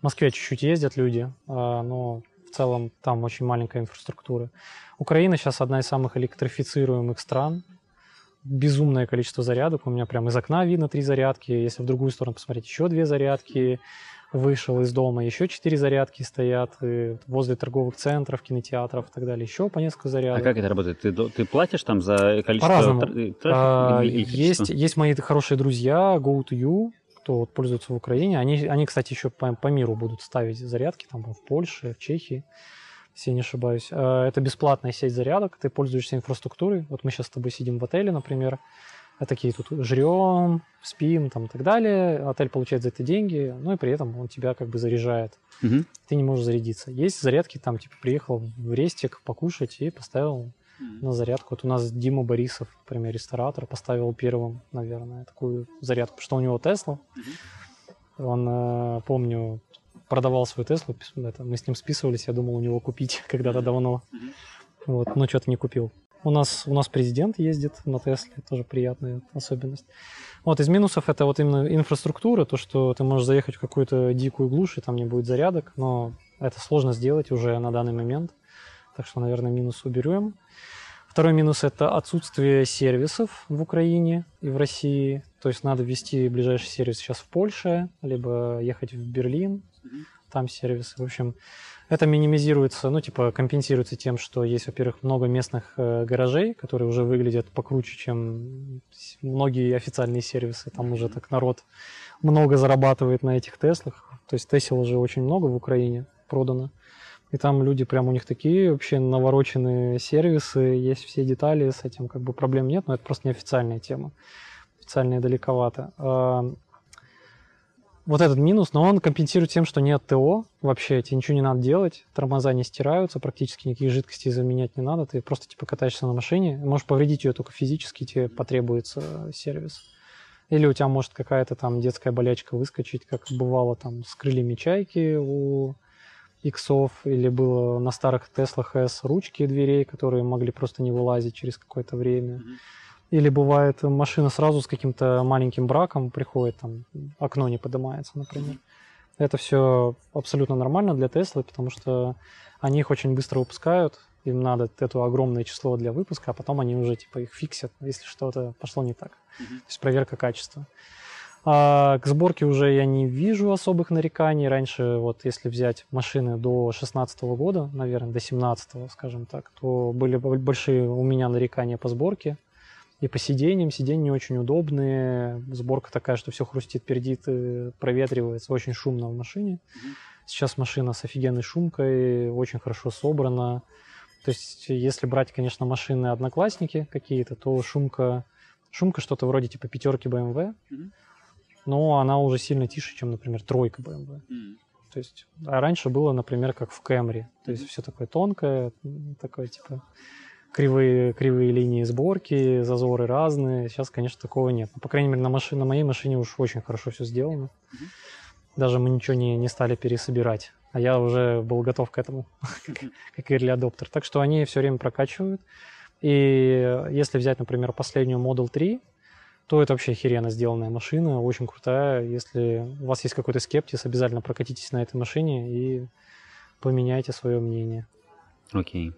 В Москве чуть-чуть ездят люди, а, но в целом там очень маленькая инфраструктура. Украина сейчас одна из самых электрифицируемых стран. Безумное количество зарядок. У меня прям из окна видно три зарядки. Если в другую сторону посмотреть, еще две зарядки. Вышел из дома, еще четыре зарядки стоят и возле торговых центров, кинотеатров и так далее. Еще по несколько А зарядок. как это работает? Ты, ты платишь там за количество По-разному. тр- трафика А, есть, есть мои хорошие друзья Go2You, кто вот пользуется в Украине. Они, они кстати, еще по, по миру будут ставить зарядки, там в Польше, в Чехии, если я не ошибаюсь. А, Это бесплатная сеть зарядок, ты пользуешься инфраструктурой. Вот мы сейчас с тобой сидим в отеле, например, а такие тут жрем, спим там и так далее. Отель получает за это деньги, ну и при этом он тебя как бы заряжает. Мгм. Ты не можешь зарядиться. Есть зарядки, там, типа, приехал в рестик покушать и поставил на зарядку. Вот у нас Дима Борисов, например, ресторатор, поставил первым, наверное, такую зарядку, потому что у него Тесла. Он, э, помню, продавал свою Теслу, это, мы с ним списывались, я думал у него купить когда-то давно. Вот, но что-то не купил. У нас, у нас президент ездит на Тесле, тоже приятная особенность. Вот из минусов это вот именно инфраструктура, то, что ты можешь заехать в какую-то дикую глушь, и там не будет зарядок, но это сложно сделать уже на данный момент. Так что, наверное, минус уберем. Второй минус – это отсутствие сервисов в Украине и в России. То есть надо ввести ближайший сервис сейчас в Польше, либо ехать в Берлин, там сервисы. В общем, это минимизируется, ну, типа, компенсируется тем, что есть, во-первых, много местных э, гаражей, которые уже выглядят покруче, чем многие официальные сервисы. Там уже так народ много зарабатывает на этих Теслах. То есть Тесел уже очень много в Украине продано. И там люди прям у них такие вообще навороченные сервисы, есть все детали, с этим как бы проблем нет, но это просто неофициальная тема. Официальная далековато. А, вот этот минус, но он компенсирует тем, что нет ТО, вообще тебе ничего не надо делать, тормоза не стираются, практически никаких жидкостей заменять не надо, ты просто типа катаешься на машине, можешь повредить ее только физически, тебе потребуется сервис. Или у тебя может какая-то там детская болячка выскочить, как бывало там с крыльями чайки у иксов, или было на старых Теслах S ручки дверей, которые могли просто не вылазить через какое-то время. Mm-hmm. Или бывает машина сразу с каким-то маленьким браком приходит, там окно не поднимается, например. Это все абсолютно нормально для Теслы, потому что они их очень быстро выпускают, им надо это огромное число для выпуска, а потом они уже типа их фиксят, если что-то пошло не так. Mm-hmm. То есть проверка качества. А к сборке уже я не вижу особых нареканий. Раньше, вот если взять машины до 16 года, наверное, до 17 скажем так, то были большие у меня нарекания по сборке. И по сиденьям, сиденья не очень удобные, сборка такая, что все хрустит, пердит, проветривается, очень шумно в машине. Сейчас машина с офигенной шумкой, очень хорошо собрана. То есть, если брать, конечно, машины одноклассники какие-то, то шумка, шумка что-то вроде типа пятерки BMW, но она уже сильно тише, чем, например, тройка BMW. То есть, а раньше было, например, как в Camry. То есть, все такое тонкое, такое типа кривые, кривые линии сборки, зазоры разные. Сейчас, конечно, такого нет. Но, по крайней мере, на, машине, на моей машине уж очень хорошо все сделано. Mm-hmm. Даже мы ничего не, не стали пересобирать. А я уже был готов к этому, как early adopter. Так что они все время прокачивают. И если взять, например, последнюю Model 3, то это вообще охеренно сделанная машина, очень крутая. Если у вас есть какой-то скептиз, обязательно прокатитесь на этой машине и поменяйте свое мнение. Окей. Okay.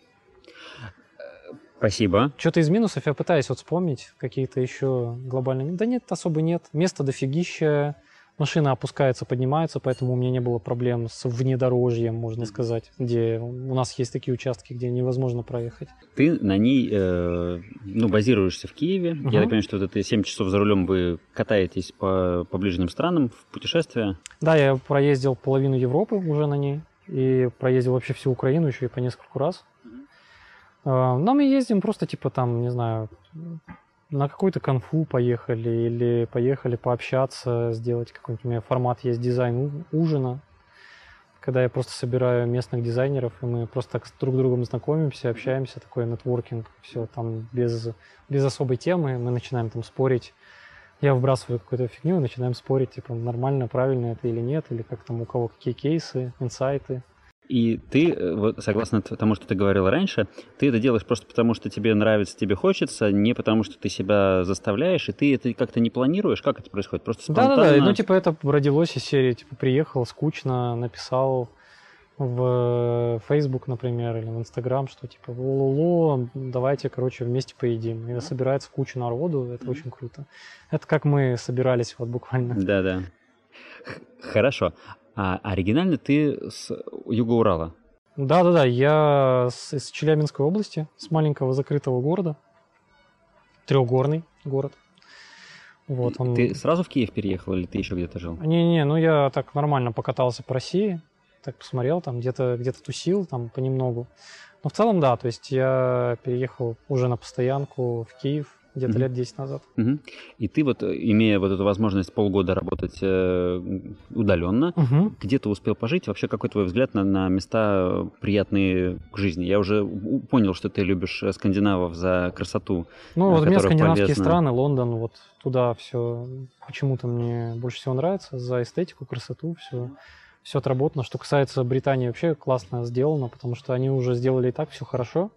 Спасибо. Что-то из минусов я пытаюсь вот вспомнить, какие-то еще глобальные. Да нет, особо нет. Место дофигища, машина опускается, поднимается, поэтому у меня не было проблем с внедорожьем, можно сказать, где у нас есть такие участки, где невозможно проехать. Ты на ней, э, ну, базируешься в Киеве. Угу. Я так понимаю, что вот это 7 часов за рулем вы катаетесь по, по ближним странам в путешествия. Да, я проездил половину Европы уже на ней и проездил вообще всю Украину еще и по нескольку раз. А, но мы ездим просто типа там, не знаю, на какую-то конфу поехали или поехали пообщаться, сделать какой-нибудь у меня формат есть дизайн ужина, когда я просто собираю местных дизайнеров, и мы просто так с друг другом знакомимся, общаемся, такой нетворкинг, все там без, без особой темы, мы начинаем там спорить. Я выбрасываю какую-то фигню и начинаем спорить, типа, нормально, правильно это или нет, или как там у кого какие кейсы, инсайты. И ты, э, вот, согласно тому, что ты говорил раньше, ты это делаешь просто потому, что тебе нравится, тебе хочется, не потому, что ты себя заставляешь, и ты это как-то не планируешь. Как это происходит? Просто спонтанно? Да-да-да, ну типа это родилось из серии, типа приехал, скучно, написал в Facebook, например, или в Instagram, что типа лоло, давайте, короче, вместе поедим. И собирается куча народу, это mm-hmm. очень круто. Это как мы собирались вот буквально. Да-да. Хорошо. А оригинально ты с юга Урала? Да-да-да, я с, из Челябинской области, с маленького закрытого города. Трехгорный город. Вот он... Ты сразу в Киев переехал или ты еще где-то жил? Не-не, ну я так нормально покатался по России, так посмотрел, там где-то где тусил, там понемногу. Но в целом, да, то есть я переехал уже на постоянку в Киев, где-то mm-hmm. лет 10 назад. Mm-hmm. И ты вот, имея вот эту возможность полгода работать э, удаленно, mm-hmm. где ты успел пожить? Вообще, какой твой взгляд на, на места приятные к жизни? Я уже понял, что ты любишь скандинавов за красоту. Ну, э, вот мне скандинавские полезно. страны, Лондон, вот туда все почему-то мне больше всего нравится, за эстетику, красоту, все все отработано. Что касается Британии, вообще классно сделано, потому что они уже сделали и так все хорошо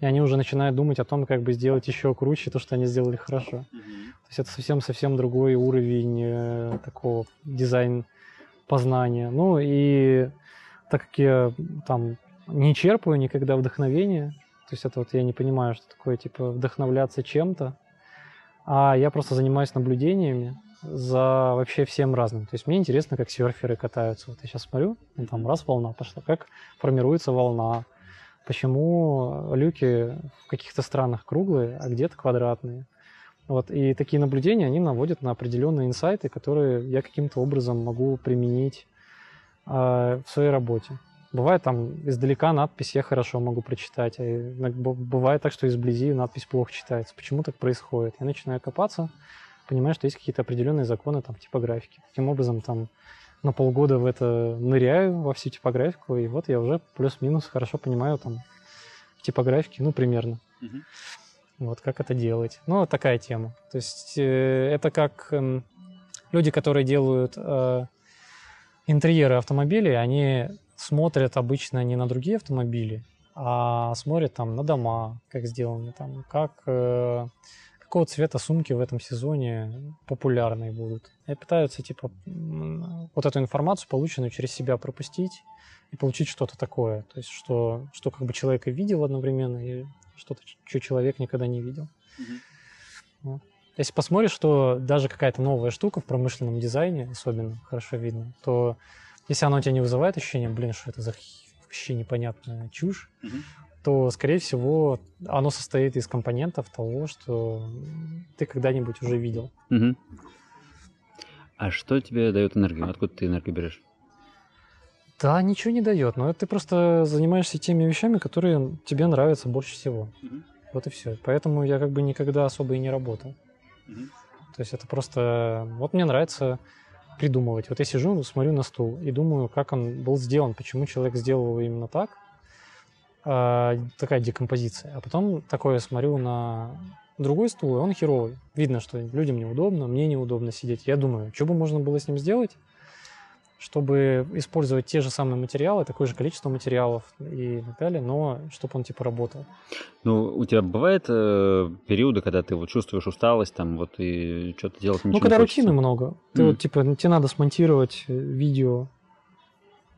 и они уже начинают думать о том, как бы сделать еще круче то, что они сделали хорошо. То есть это совсем-совсем другой уровень э, такого дизайн познания. Ну и так как я там не черпаю никогда вдохновения, то есть это вот я не понимаю, что такое типа вдохновляться чем-то, а я просто занимаюсь наблюдениями за вообще всем разным. То есть мне интересно, как серферы катаются. Вот я сейчас смотрю, ну, там раз волна пошла, как формируется волна, почему люки в каких-то странах круглые, а где-то квадратные. Вот, и такие наблюдения, они наводят на определенные инсайты, которые я каким-то образом могу применить э, в своей работе. Бывает там издалека надпись я хорошо могу прочитать, а бывает так, что изблизи надпись плохо читается. Почему так происходит? Я начинаю копаться, понимаю, что есть какие-то определенные законы там типографики. Таким образом там на полгода в это ныряю во всю типографику, и вот я уже плюс-минус хорошо понимаю там типографики, ну, примерно. Uh-huh. Вот как это делать. Ну, такая тема. То есть э, это как э, люди, которые делают э, интерьеры автомобилей, они смотрят обычно не на другие автомобили, а смотрят там на дома, как сделаны там, как э, какого цвета сумки в этом сезоне популярные будут. И пытаются типа вот эту информацию, полученную через себя, пропустить и получить что-то такое. То есть что, что как бы человек и видел одновременно, и что-то, что человек никогда не видел. Mm-hmm. Вот. Если посмотришь, что даже какая-то новая штука в промышленном дизайне особенно хорошо видно, то если она у тебя не вызывает ощущение, блин, что это за вообще непонятная чушь, mm-hmm. То, скорее всего, оно состоит из компонентов того, что ты когда-нибудь уже видел. Mm-hmm. А что тебе дает энергию? Откуда ты энергию берешь? Да, ничего не дает, но ты просто занимаешься теми вещами, которые тебе нравятся больше всего. Угу. Вот и все. Поэтому я как бы никогда особо и не работал. Угу. То есть это просто... Вот мне нравится придумывать. Вот я сижу, смотрю на стул и думаю, как он был сделан, почему человек сделал его именно так. А, такая декомпозиция. А потом такое смотрю на другой стул, и он херовый. Видно, что людям неудобно, мне неудобно сидеть. Я думаю, что бы можно было с ним сделать, чтобы использовать те же самые материалы, такое же количество материалов и так далее, но чтобы он типа работал. Ну, у тебя бывает э, периоды, когда ты вот чувствуешь усталость там вот и что-то делать ничего Ну, когда рутины много. Ты mm. вот типа тебе надо смонтировать э, видео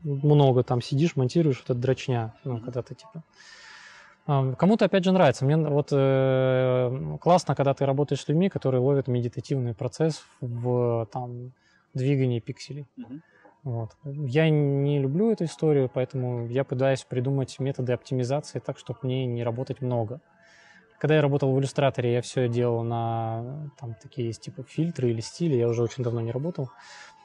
много там сидишь, монтируешь вот этот дрочня, ну, когда ты типа Кому-то, опять же, нравится. Мне вот э, классно, когда ты работаешь с людьми, которые ловят медитативный процесс в там, двигании пикселей. Mm-hmm. Вот. Я не люблю эту историю, поэтому я пытаюсь придумать методы оптимизации так, чтобы мне не работать много. Когда я работал в иллюстраторе, я все делал на там, такие типа фильтры или стили, я уже очень давно не работал.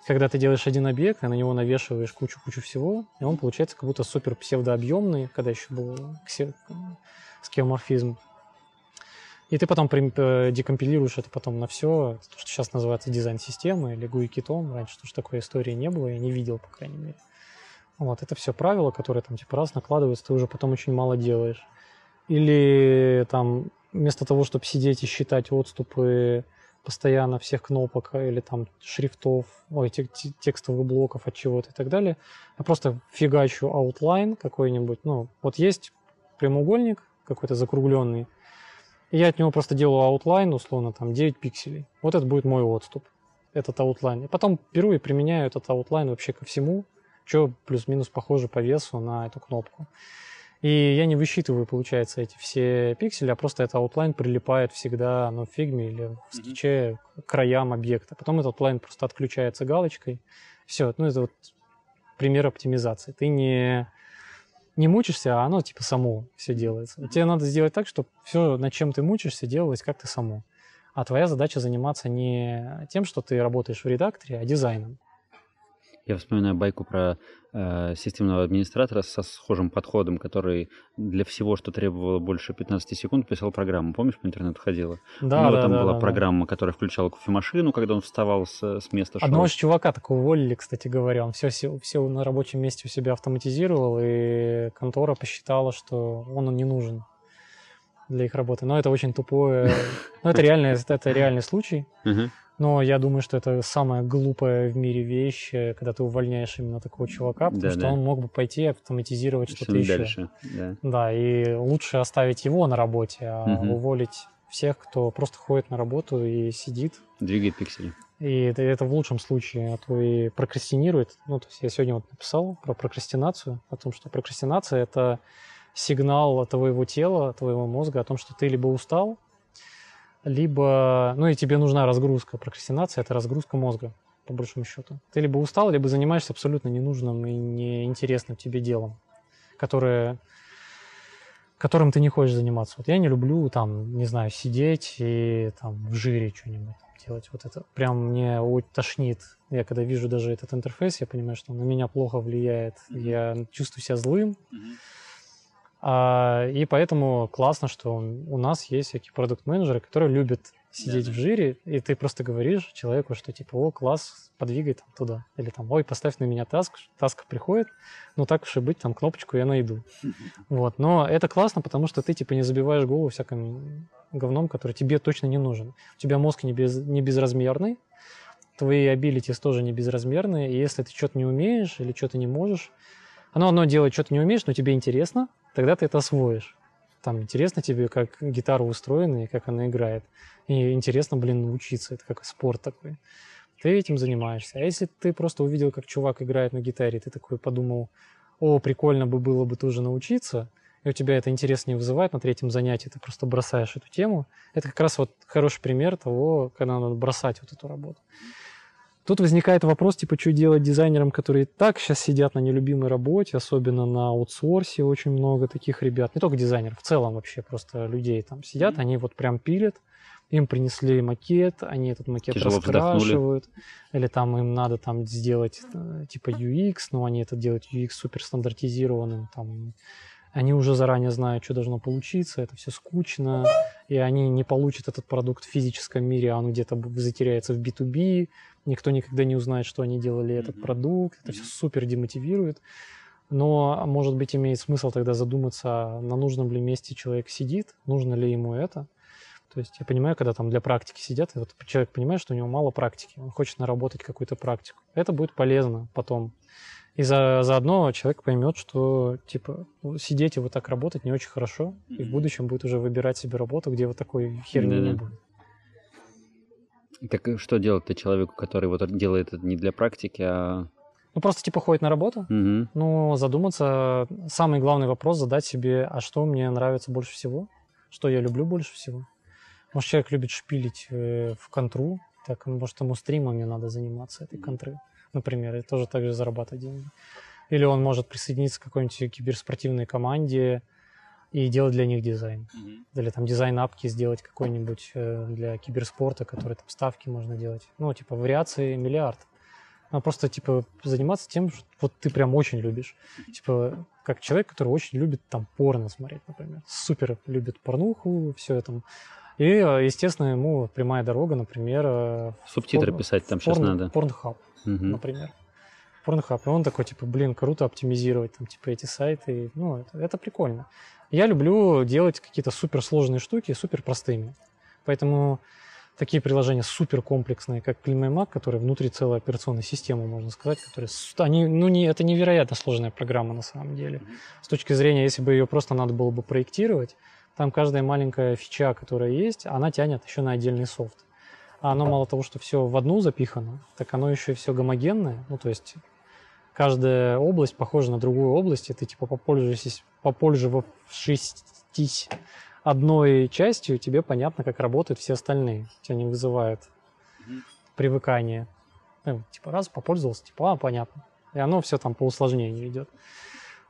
Когда ты делаешь один объект, и на него навешиваешь кучу-кучу всего, и он получается как будто супер псевдообъемный, когда еще был скеоморфизм. И ты потом э, декомпилируешь это потом на все, то, что сейчас называется дизайн-система или GUI-китом. Раньше тоже такой истории не было, я не видел, по крайней мере. Вот, это все правила, которые там типа раз накладываются, ты уже потом очень мало делаешь. Или там вместо того, чтобы сидеть и считать отступы постоянно всех кнопок или там шрифтов, ой, текстовых блоков от чего-то и так далее, я просто фигачу outline какой-нибудь. Ну, вот есть прямоугольник какой-то закругленный, и я от него просто делаю outline, условно, там 9 пикселей. Вот это будет мой отступ, этот outline. И потом беру и применяю этот outline вообще ко всему, что плюс-минус похоже по весу на эту кнопку. И я не высчитываю, получается, эти все пиксели, а просто этот outline прилипает всегда ну, в фигме или в скетче к краям объекта. Потом этот outline просто отключается галочкой. Все, ну это вот пример оптимизации. Ты не не мучишься, а оно типа само все делается. Тебе надо сделать так, чтобы все, над чем ты мучишься, делалось как-то само. А твоя задача заниматься не тем, что ты работаешь в редакторе, а дизайном. Я вспоминаю байку про э, системного администратора со схожим подходом, который для всего, что требовало больше 15 секунд, писал программу. Помнишь, по интернету ходила? Да, У него да, там да, была да, программа, которая включала кофемашину, когда он вставал с, с места. Шел. Одного чувака такого уволили, кстати говоря. Он все, все, все на рабочем месте у себя автоматизировал, и контора посчитала, что он не нужен для их работы. Но это очень тупое. Но это реальный, это реальный случай. Но я думаю, что это самая глупая в мире вещь, э, когда ты увольняешь именно такого чувака, потому Да, что да. он мог бы пойти автоматизировать что-то Что еще. дальше? Да. Да, и лучше оставить его на работе, а Мгм. уволить всех, кто просто ходит на работу и сидит. Двигает пиксели. И это, это в лучшем случае, а то и прокрастинирует. Ну, то есть я сегодня вот написал про прокрастинацию, о том, что прокрастинация – это сигнал твоего тела, твоего мозга о том, что ты либо устал, либо, ну и тебе нужна разгрузка. Прокрастинация – это разгрузка мозга, по большому счету. Ты либо устал, либо занимаешься абсолютно ненужным и неинтересным тебе делом, которое, которым ты не хочешь заниматься. Вот я не люблю, там, не знаю, сидеть и там в жире что-нибудь делать. Вот это прям мне тошнит. Я когда вижу даже этот интерфейс, я понимаю, что он на меня плохо влияет. Я чувствую себя злым, а, и поэтому классно, что у нас есть всякие продукт-менеджеры, которые любят сидеть в жире, и ты просто говоришь человеку, что типа, о, класс, подвигай там туда. Или там, ой, поставь на меня таск, таск приходит, ну так уж и быть, там кнопочку я найду. Вот, но это классно, потому что ты типа не забиваешь голову всяким говном, который тебе точно не нужен. У тебя мозг не, без, не безразмерный, твои abilities тоже не безразмерные, и если ты что-то не умеешь или что-то не можешь, оно одно делает, что-то не умеешь, но тебе интересно, тогда ты это освоишь. Там интересно тебе, как гитара устроена и как она играет. И интересно, блин, научиться. Это как спорт такой. Ты этим занимаешься. А если ты просто увидел, как чувак играет на гитаре, ты такой подумал, о, прикольно бы было бы тоже научиться, и у тебя это интерес не вызывает на третьем занятии, ты просто бросаешь эту тему. Это как раз вот хороший пример того, когда надо бросать вот эту работу. Тут возникает вопрос, типа, что делать дизайнерам, которые и так сейчас сидят на нелюбимой работе, особенно на аутсорсе очень много таких ребят, не только дизайнеров, в целом вообще просто людей там сидят, они вот прям пилят, им принесли макет, они этот макет Тяжело раскрашивают, или там им надо там сделать э, типа UX, но они это делают UX супер стандартизированным, там они уже заранее знают, что должно получиться, это все скучно, и они не получат этот продукт в физическом мире, а он где-то затеряется в B2B, никто никогда не узнает, что они делали этот продукт, это все супер демотивирует. Но, может быть, имеет смысл тогда задуматься, а на нужном ли месте человек сидит, нужно ли ему это. То есть я понимаю, когда там для практики сидят, и вот человек понимает, что у него мало практики, он хочет наработать какую-то практику. Это будет полезно потом. И за, заодно человек поймет, что типа ну, сидеть и вот так работать не очень хорошо, и в будущем будет уже выбирать себе работу, где вот такой херни не Да-да. будет. Так и что делать-то человеку, который вот делает это не для практики, а... Ну просто типа ходит на работу, Мгм. ну задуматься, самый главный вопрос задать себе, а что мне нравится больше всего, что я люблю больше всего. Может человек любит шпилить э, в контру, так может ему стримами надо заниматься этой контры, например, и тоже так же зарабатывать деньги. Или он может присоединиться к какой-нибудь киберспортивной команде и делать для них дизайн. Или там дизайн апки сделать какой-нибудь э, для киберспорта, который там ставки можно делать. Ну, типа вариации миллиард. А просто, типа, заниматься тем, что вот ты прям очень любишь. Типа, как человек, который очень любит там порно смотреть, например. Супер любит порнуху, все это. И, э, естественно, ему прямая дорога, например... э, Субтитры порно- писать там в сейчас надо. Порнхаб, Мгм. например. Порнхаб. И он такой, типа, блин, круто оптимизировать там, типа, эти сайты. Ну, это, это прикольно. Я люблю делать какие-то суперсложные штуки супер простыми. Поэтому такие приложения супер комплексные, как CleanMyMac, которые внутри целой операционной системы, можно сказать, которые, они, ну, не, это невероятно сложная программа на самом деле. С точки зрения, если бы ее просто надо было бы проектировать, там каждая маленькая фича, которая есть, она тянет еще на отдельный софт. А оно мало того, что все в одну запихано, так оно еще и все гомогенное. Ну, то есть каждая область похожа на другую область, и ты типа попользуешься, попользовавшись одной частью, тебе понятно, как работают все остальные. Тебя не вызывают Мгм. привыкание. Ну, типа раз попользовался, типа, а, понятно. И оно все там по усложнению идет.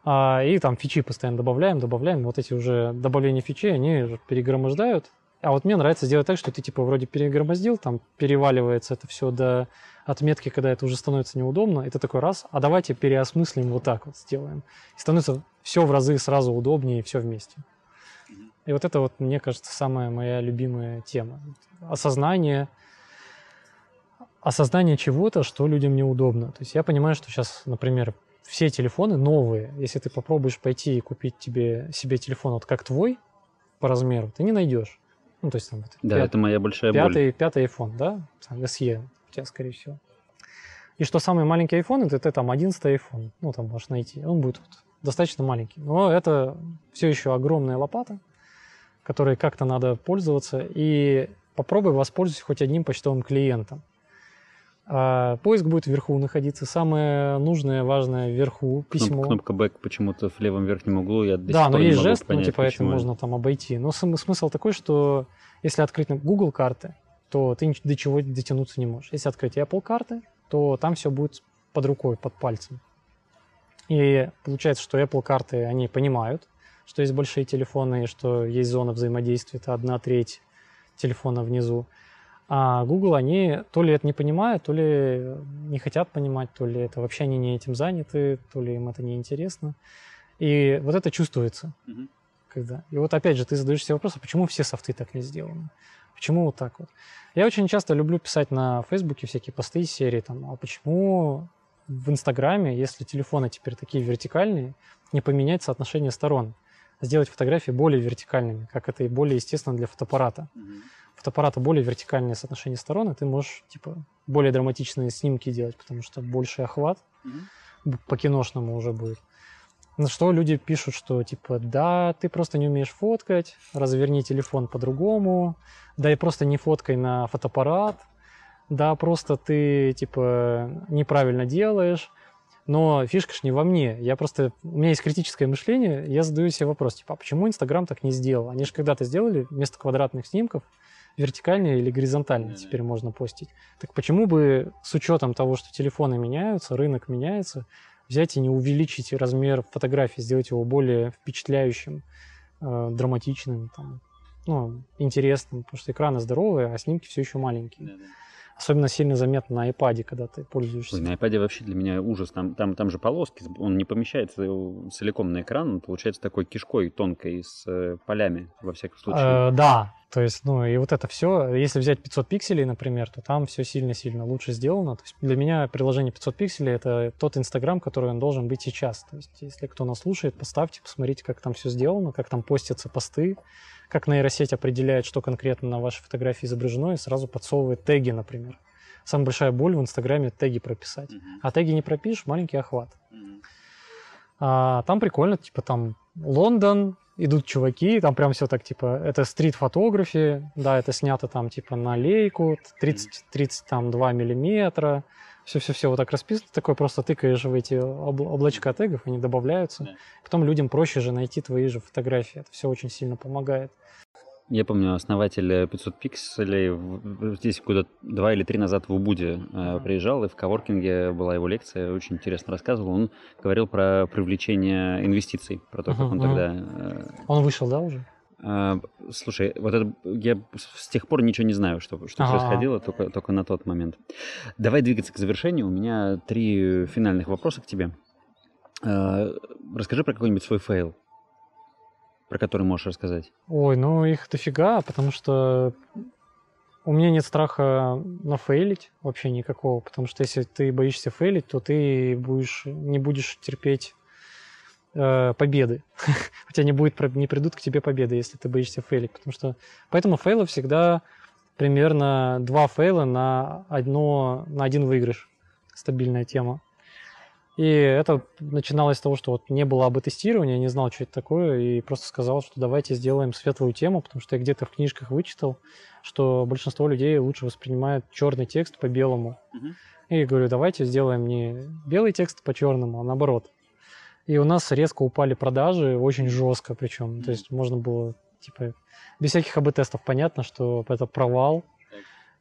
А, и там фичи постоянно добавляем, добавляем. Вот эти уже добавления фичей, они перегромождают. А вот мне нравится сделать так, что ты типа вроде перегромоздил, там переваливается это все до отметки, когда это уже становится неудобно, и ты такой раз, а давайте переосмыслим вот так вот сделаем. И становится все в разы сразу удобнее, все вместе. И вот это вот, мне кажется, самая моя любимая тема. Осознание, осознание чего-то, что людям неудобно. То есть я понимаю, что сейчас, например, все телефоны новые. Если ты попробуешь пойти и купить тебе, себе телефон вот как твой по размеру, ты не найдешь. Ну, то есть там вот Да, пят- это моя большая боль. пятый, пятый iPhone, да? Там SE у тебя, скорее всего. И что самый маленький iPhone, это, это там 11 iPhone. Ну, там можешь найти. Он будет вот достаточно маленький. Но это все еще огромная лопата, которой как-то надо пользоваться. И попробуй воспользуйся хоть одним почтовым клиентом. А, поиск будет вверху находиться. Самое нужное, важное вверху. Письмо. Кнопка back почему-то в левом верхнем углу. Я до Да, но есть жест, ну, понять, типа, это почему. можно там обойти. Но см- смысл такой, что если открыть Google карты, то ты до чего дотянуться не можешь. Если открыть Apple карты, то там все будет под рукой, под пальцем. И получается, что Apple карты, они понимают, что есть большие телефоны, и что есть зона взаимодействия, это одна треть телефона внизу. А Google, они то ли это не понимают, то ли не хотят понимать, то ли это вообще они не этим заняты, то ли им это не интересно. И вот это чувствуется. Мгм. Когда. И вот опять же, ты задаешь себе вопрос, а почему все софты так не сделаны? Почему вот так вот? Я очень часто люблю писать на Фейсбуке всякие посты из серии, там, а почему в Инстаграме, если телефоны теперь такие вертикальные, не поменять соотношение сторон? Сделать фотографии более вертикальными, как это и более естественно для фотоаппарата. Мгм. Фотоаппарата более вертикальное соотношение сторон, и ты можешь типа более драматичные снимки делать, потому что больше охват Мгм. б- по-киношному уже будет. На что люди пишут, что типа, да, ты просто не умеешь фоткать, разверни телефон по-другому, да и просто не фоткай на фотоаппарат, да, просто ты типа неправильно делаешь. Но фишка ж не во мне. Я просто... У меня есть критическое мышление, я задаю себе вопрос, типа, а почему Инстаграм так не сделал? Они же когда-то сделали вместо квадратных снимков вертикальные или горизонтальные Да-да. теперь можно постить. Так почему бы с учетом того, что телефоны меняются, рынок меняется, взять и не увеличить размер фотографии, сделать его более впечатляющим, э, драматичным, там, ну, интересным, потому что экраны здоровые, а снимки все еще маленькие. Особенно сильно заметно на iPad, когда ты пользуешься. Ой, на iPad вообще для меня ужас. Там, там, там же полоски, он не помещается целиком на экран, он получается такой кишкой тонкой с э, полями, во всяком случае. Э, да, то есть, ну и вот это все, если взять 500 пикселей, например, то там все сильно-сильно лучше сделано. То есть для меня приложение 500 пикселей это тот Инстаграм, который он должен быть сейчас. То есть если кто нас слушает, поставьте, посмотрите, как там все сделано, как там постятся посты, как нейросеть определяет, что конкретно на вашей фотографии изображено, и сразу подсовывает теги, например. Самая большая боль в Инстаграме теги прописать. А теги не пропишешь, маленький охват. А, там прикольно, типа там Лондон, идут чуваки, там прям все так, типа, это стрит-фотографии, да, это снято там, типа, на лейку, 30, 30 там, 2 миллиметра, все-все-все вот так расписано, такое просто тыкаешь в эти обл- облачка тегов, они добавляются. Потом людям проще же найти твои же фотографии, это все очень сильно помогает. Я помню, основатель э, 500 пикселей в- в- здесь года два или три назад в Убуде э, приезжал, и в коворкинге была его лекция, очень интересно рассказывал. Он говорил про привлечение инвестиций, про то, как он тогда... э, Он вышел, да, уже? А, Слушай, вот это я с тех пор ничего не знаю, что, что Ага. происходило, только, только на тот момент. Давай двигаться к завершению. У меня три финальных вопроса к тебе. А, Расскажи про какой-нибудь свой фейл, про который можешь рассказать. Ой, ну их дофига, потому что у меня нет страха нафейлить вообще никакого, потому что если ты боишься фейлить, то ты будешь, не будешь терпеть э, победы. Тебя не, будет, не придут к тебе победы, если ты боишься фейлить, потому что... Поэтому фейлы всегда примерно два фейла на, одно, на один выигрыш. Стабильная тема. И это начиналось с того, что вот не было АБ-тестирования, я не знал, что это такое, и просто сказал, что давайте сделаем светлую тему, потому что я где-то в книжках вычитал, что большинство людей лучше воспринимает черный текст по белому. Мгм. И говорю, давайте сделаем не белый текст по черному, а наоборот. И у нас резко упали продажи, очень жестко причем. То есть можно было, типа, без всяких АБ-тестов понятно, что это провал,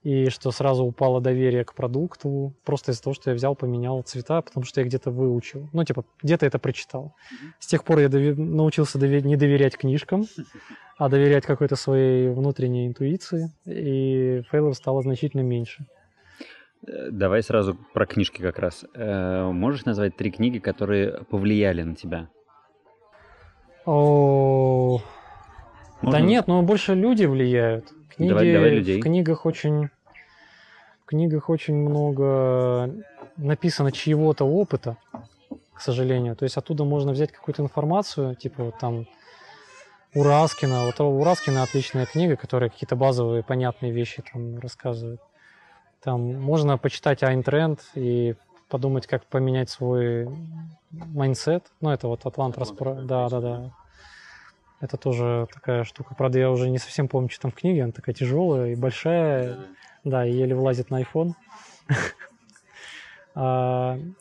и что сразу упало доверие к продукту, просто из-за того, что я взял, поменял цвета, потому что я где-то выучил. Ну, типа, где-то это прочитал. С тех пор я дове- научился дове- не доверять книжкам, а доверять какой-то своей внутренней интуиции, и фейлов стало значительно меньше. Э, Давай сразу про книжки как раз. Э, Можешь назвать три книги, которые повлияли на тебя? О, Да нет, но больше люди влияют. Книги, Давай- давай людей. В книгах очень, в книгах очень много написано чьего-то опыта, к сожалению. То есть оттуда можно взять какую-то информацию, типа вот там у Раскина. Вот у Раскина отличная книга, которая какие-то базовые понятные вещи там рассказывает. Там можно почитать Айн Рэнд и подумать, как поменять свой mindset. Ну, это вот Атлант расправ... Да, да, да. Это тоже такая штука. Правда, я уже не совсем помню, что там в книге. Она такая тяжелая и большая. Да, и еле влазит на iPhone.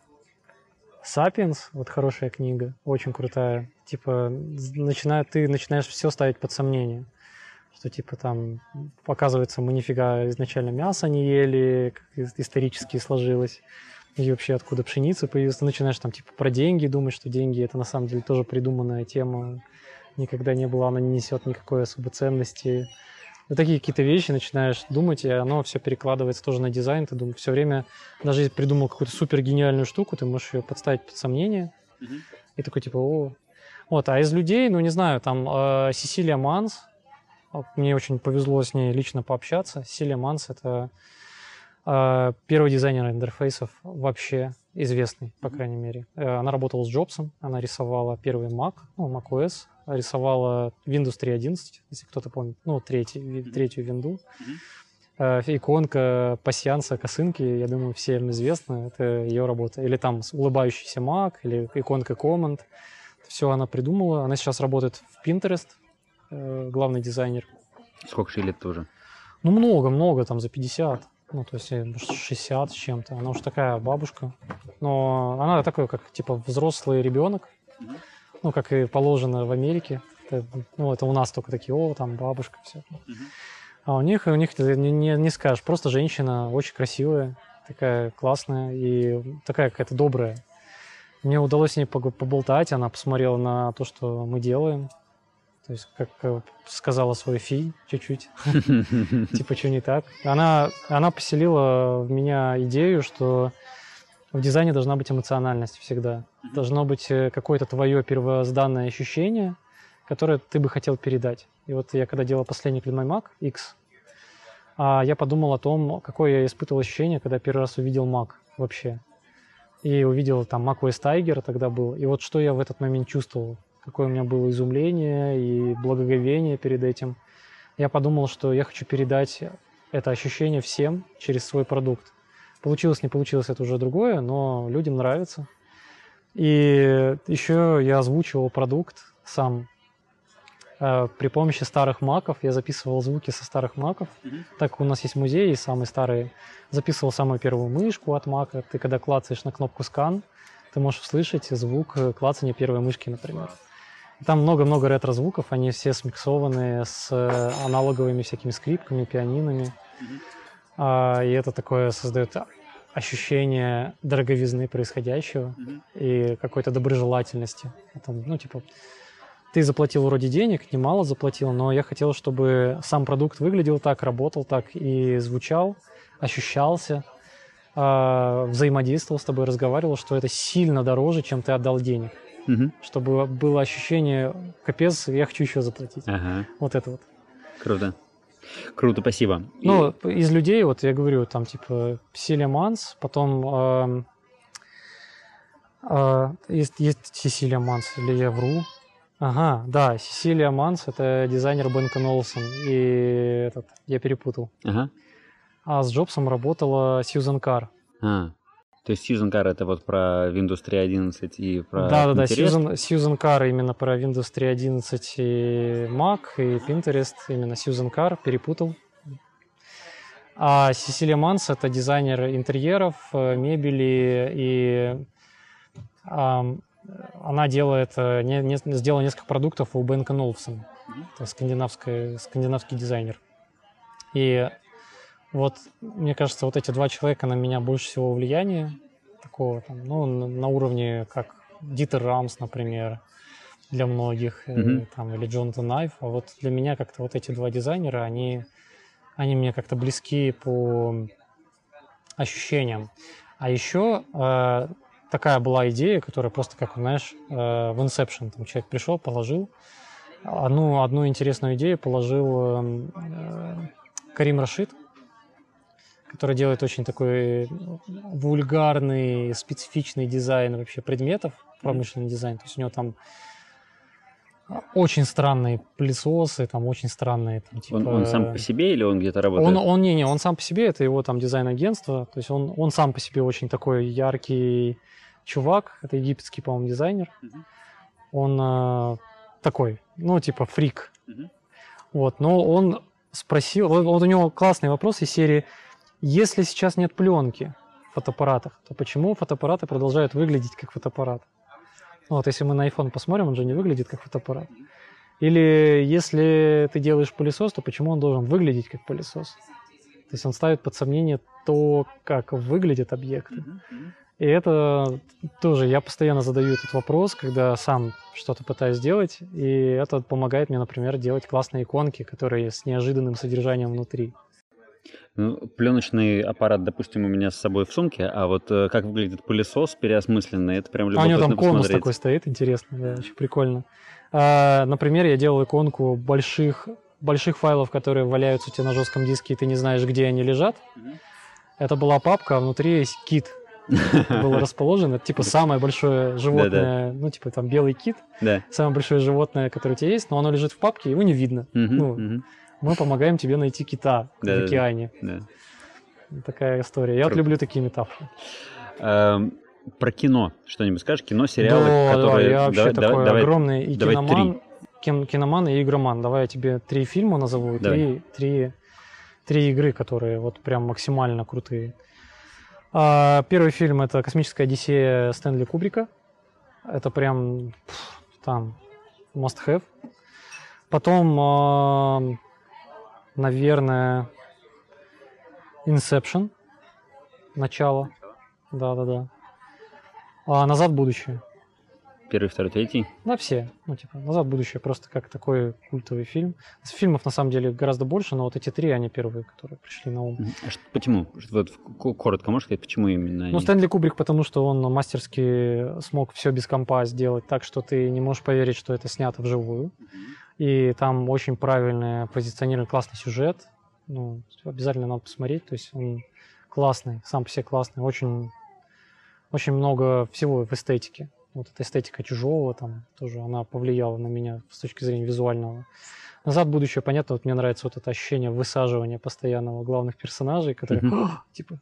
Сапиенс, вот хорошая книга, очень крутая. Типа, начинает, ты начинаешь все ставить под сомнение. Что типа там, оказывается, мы нифига изначально мясо не ели, как исторически сложилось. И вообще откуда пшеница появилась. Ты начинаешь там типа про деньги думать, что деньги это на самом деле тоже придуманная тема. Никогда не была, она не несет никакой особой ценности вот такие какие-то вещи начинаешь думать, и оно все перекладывается тоже на дизайн. Ты думаешь, все время, даже если придумал какую-то супер гениальную штуку, ты можешь ее подставить под сомнение. Mm-hmm. И такой типа, о. Вот, а из людей, ну не знаю, там э, Сесилия Манс, мне очень повезло с ней лично пообщаться. Сесилия Манс это э, первый дизайнер интерфейсов вообще известный, по крайней мере. Э, она работала с Джобсом, она рисовала первый Mac, ну, macOS, рисовала Windows 3.11, если кто-то помнит, ну, третий, третью винду. Э, иконка пассианса косынки, я думаю, всем известна, это ее работа. Или там улыбающийся Mac, или иконка команд. Все она придумала. Она сейчас работает в Pinterest, э, главный дизайнер. Сколько ей лет тоже? Ну, много-много, там за 50. Ну, то есть 60 с чем-то. Она уж такая бабушка. Но она такой, как типа взрослый ребенок. Ну, как и положено в Америке. Это, ну, это у нас только такие, о, там бабушка, все. А у них, у них не, не, не скажешь. Просто женщина очень красивая, такая классная и такая какая-то добрая. Мне удалось с ней поболтать, она посмотрела на то, что мы делаем. То есть, как э, сказала свой фи чуть-чуть. Типа, что не так. Она, она поселила в меня идею, что в дизайне должна быть эмоциональность всегда. Должно быть э, какое-то твое первозданное ощущение, которое ты бы хотел передать. И вот я когда делал последний My Mac X, а, я подумал о том, какое я испытывал ощущение, когда первый раз увидел Mac вообще. И увидел там macOS Tiger тогда был. И вот что я в этот момент чувствовал какое у меня было изумление и благоговение перед этим. Я подумал, что я хочу передать это ощущение всем через свой продукт. Получилось, не получилось, это уже другое, но людям нравится. И еще я озвучивал продукт сам э, при помощи старых маков. Я записывал звуки со старых маков. Mm-hmm. Так как у нас есть музей, и самые старые. Записывал самую первую мышку от мака. Ты когда клацаешь на кнопку скан, ты можешь услышать звук клацания первой мышки, например. Там много-много ретро-звуков, они все смиксованы с э, аналоговыми всякими скрипками, пианинами. Mm-hmm. А, и это такое создает ощущение дороговизны происходящего mm-hmm. и какой-то доброжелательности. Это, ну, типа, ты заплатил вроде денег, немало заплатил, но я хотел, чтобы сам продукт выглядел так, работал так и звучал, ощущался, э, взаимодействовал с тобой, разговаривал, что это сильно дороже, чем ты отдал денег угу. чтобы было ощущение, капец, я хочу еще заплатить. Ага. Вот это вот. Круто. Круто, спасибо. Ну, И... из людей, вот я говорю, там типа Силия Манс, потом э, э, есть, есть Сесилия Манс, или я вру? Ага, да, Сесилия Манс, это дизайнер Бенка Нолсон, и этот, я перепутал. Ага. А с Джобсом работала Сьюзен Карр. А. То есть Сьюзен Карр это вот про Windows 3.11 и про Да-да-да, Сьюзен, Сьюзен Карр именно про Windows 3.11 и Mac, и Pinterest, именно Сьюзен Карр, перепутал. А Сесилия Манс это дизайнер интерьеров, э, мебели, и а, она делает, э, не, не, сделала несколько продуктов у Бенка Нолфсон, это скандинавский, скандинавский дизайнер. И вот, мне кажется, вот эти два человека на меня больше всего влияния такого, там, ну, на уровне, как Дитер Рамс, например, для многих, mm-hmm. там, или Джонатан Найф. А вот для меня как-то вот эти два дизайнера, они, они мне как-то близки по ощущениям. А еще э, такая была идея, которая просто, как, знаешь, э, в Inception, там человек пришел, положил, одну, одну интересную идею положил э, э, Карим Рашид, который делает очень такой вульгарный, специфичный дизайн вообще предметов, промышленный дизайн. То есть у него там очень странные пылесосы, там очень странные. Там, типа... он, он сам по себе или он где-то работает? Он, он не, не, он сам по себе, это его там дизайн-агентство, то есть он, он сам по себе очень такой яркий чувак, это египетский, по-моему, дизайнер. Мгм. Он э, такой, ну, типа фрик. Мгм. Вот, но он спросил, вот, вот у него классный вопрос из серии, если сейчас нет пленки в фотоаппаратах, то почему фотоаппараты продолжают выглядеть как фотоаппарат? Ну, вот если мы на iPhone посмотрим, он же не выглядит как фотоаппарат. Или если ты делаешь пылесос, то почему он должен выглядеть как пылесос? То есть он ставит под сомнение то, как выглядят объекты. И это тоже, я постоянно задаю этот вопрос, когда сам что-то пытаюсь сделать, и это помогает мне, например, делать классные иконки, которые с неожиданным содержанием внутри. Ну, пленочный аппарат, допустим, у меня с собой в сумке, а вот э, как выглядит пылесос переосмысленный, это прям А у любопытно него там конус посмотреть. такой стоит, интересно, да, очень прикольно. А, например, я делал иконку больших, больших файлов, которые валяются у тебя на жестком диске, и ты не знаешь, где они лежат. Мгм. Это была папка, а внутри есть кит. Был расположен. Это типа самое большое животное, ну типа там белый кит, Да. самое большое животное, которое у тебя есть, но оно лежит в папке, его не видно. Ну. Мы помогаем тебе найти кита в Да-да-да. океане. Да. Такая история. Я вот Круто. люблю такие метафоры. Эм, Про кино что-нибудь скажешь? Кино, сериалы, да, которые... да, я вообще Давай- такой давай- огромный и давай киноман, кин- киноман и игроман. Давай я тебе три фильма назову, Давай. три, три, три игры, которые вот прям максимально крутые. А, первый фильм это «Космическая Одиссея» Стэнли Кубрика. Это прям пф, там must have. Потом, а, наверное, Inception. Начало. Да-да-да. А «Назад в будущее». Первый, второй, третий. Да, все. Ну, типа, «Назад в будущее» просто как такой культовый фильм. Фильмов, на самом деле, гораздо больше, но вот эти три, они первые, которые пришли на ум. А почему? Вот коротко можешь сказать, почему именно они? Ну, Стэнли Кубрик, потому что он мастерски смог все без компа сделать так, что ты не можешь поверить, что это снято вживую. И там очень правильное позиционирование, классный сюжет. Ну, обязательно надо посмотреть. То есть он классный, сам по себе классный. Очень, очень много всего в эстетике. Вот эта эстетика чужого там тоже, она повлияла на меня с точки зрения визуального. Назад в будущее, понятно, вот мне нравится вот это ощущение высаживания постоянного главных персонажей, которые. «А, типа,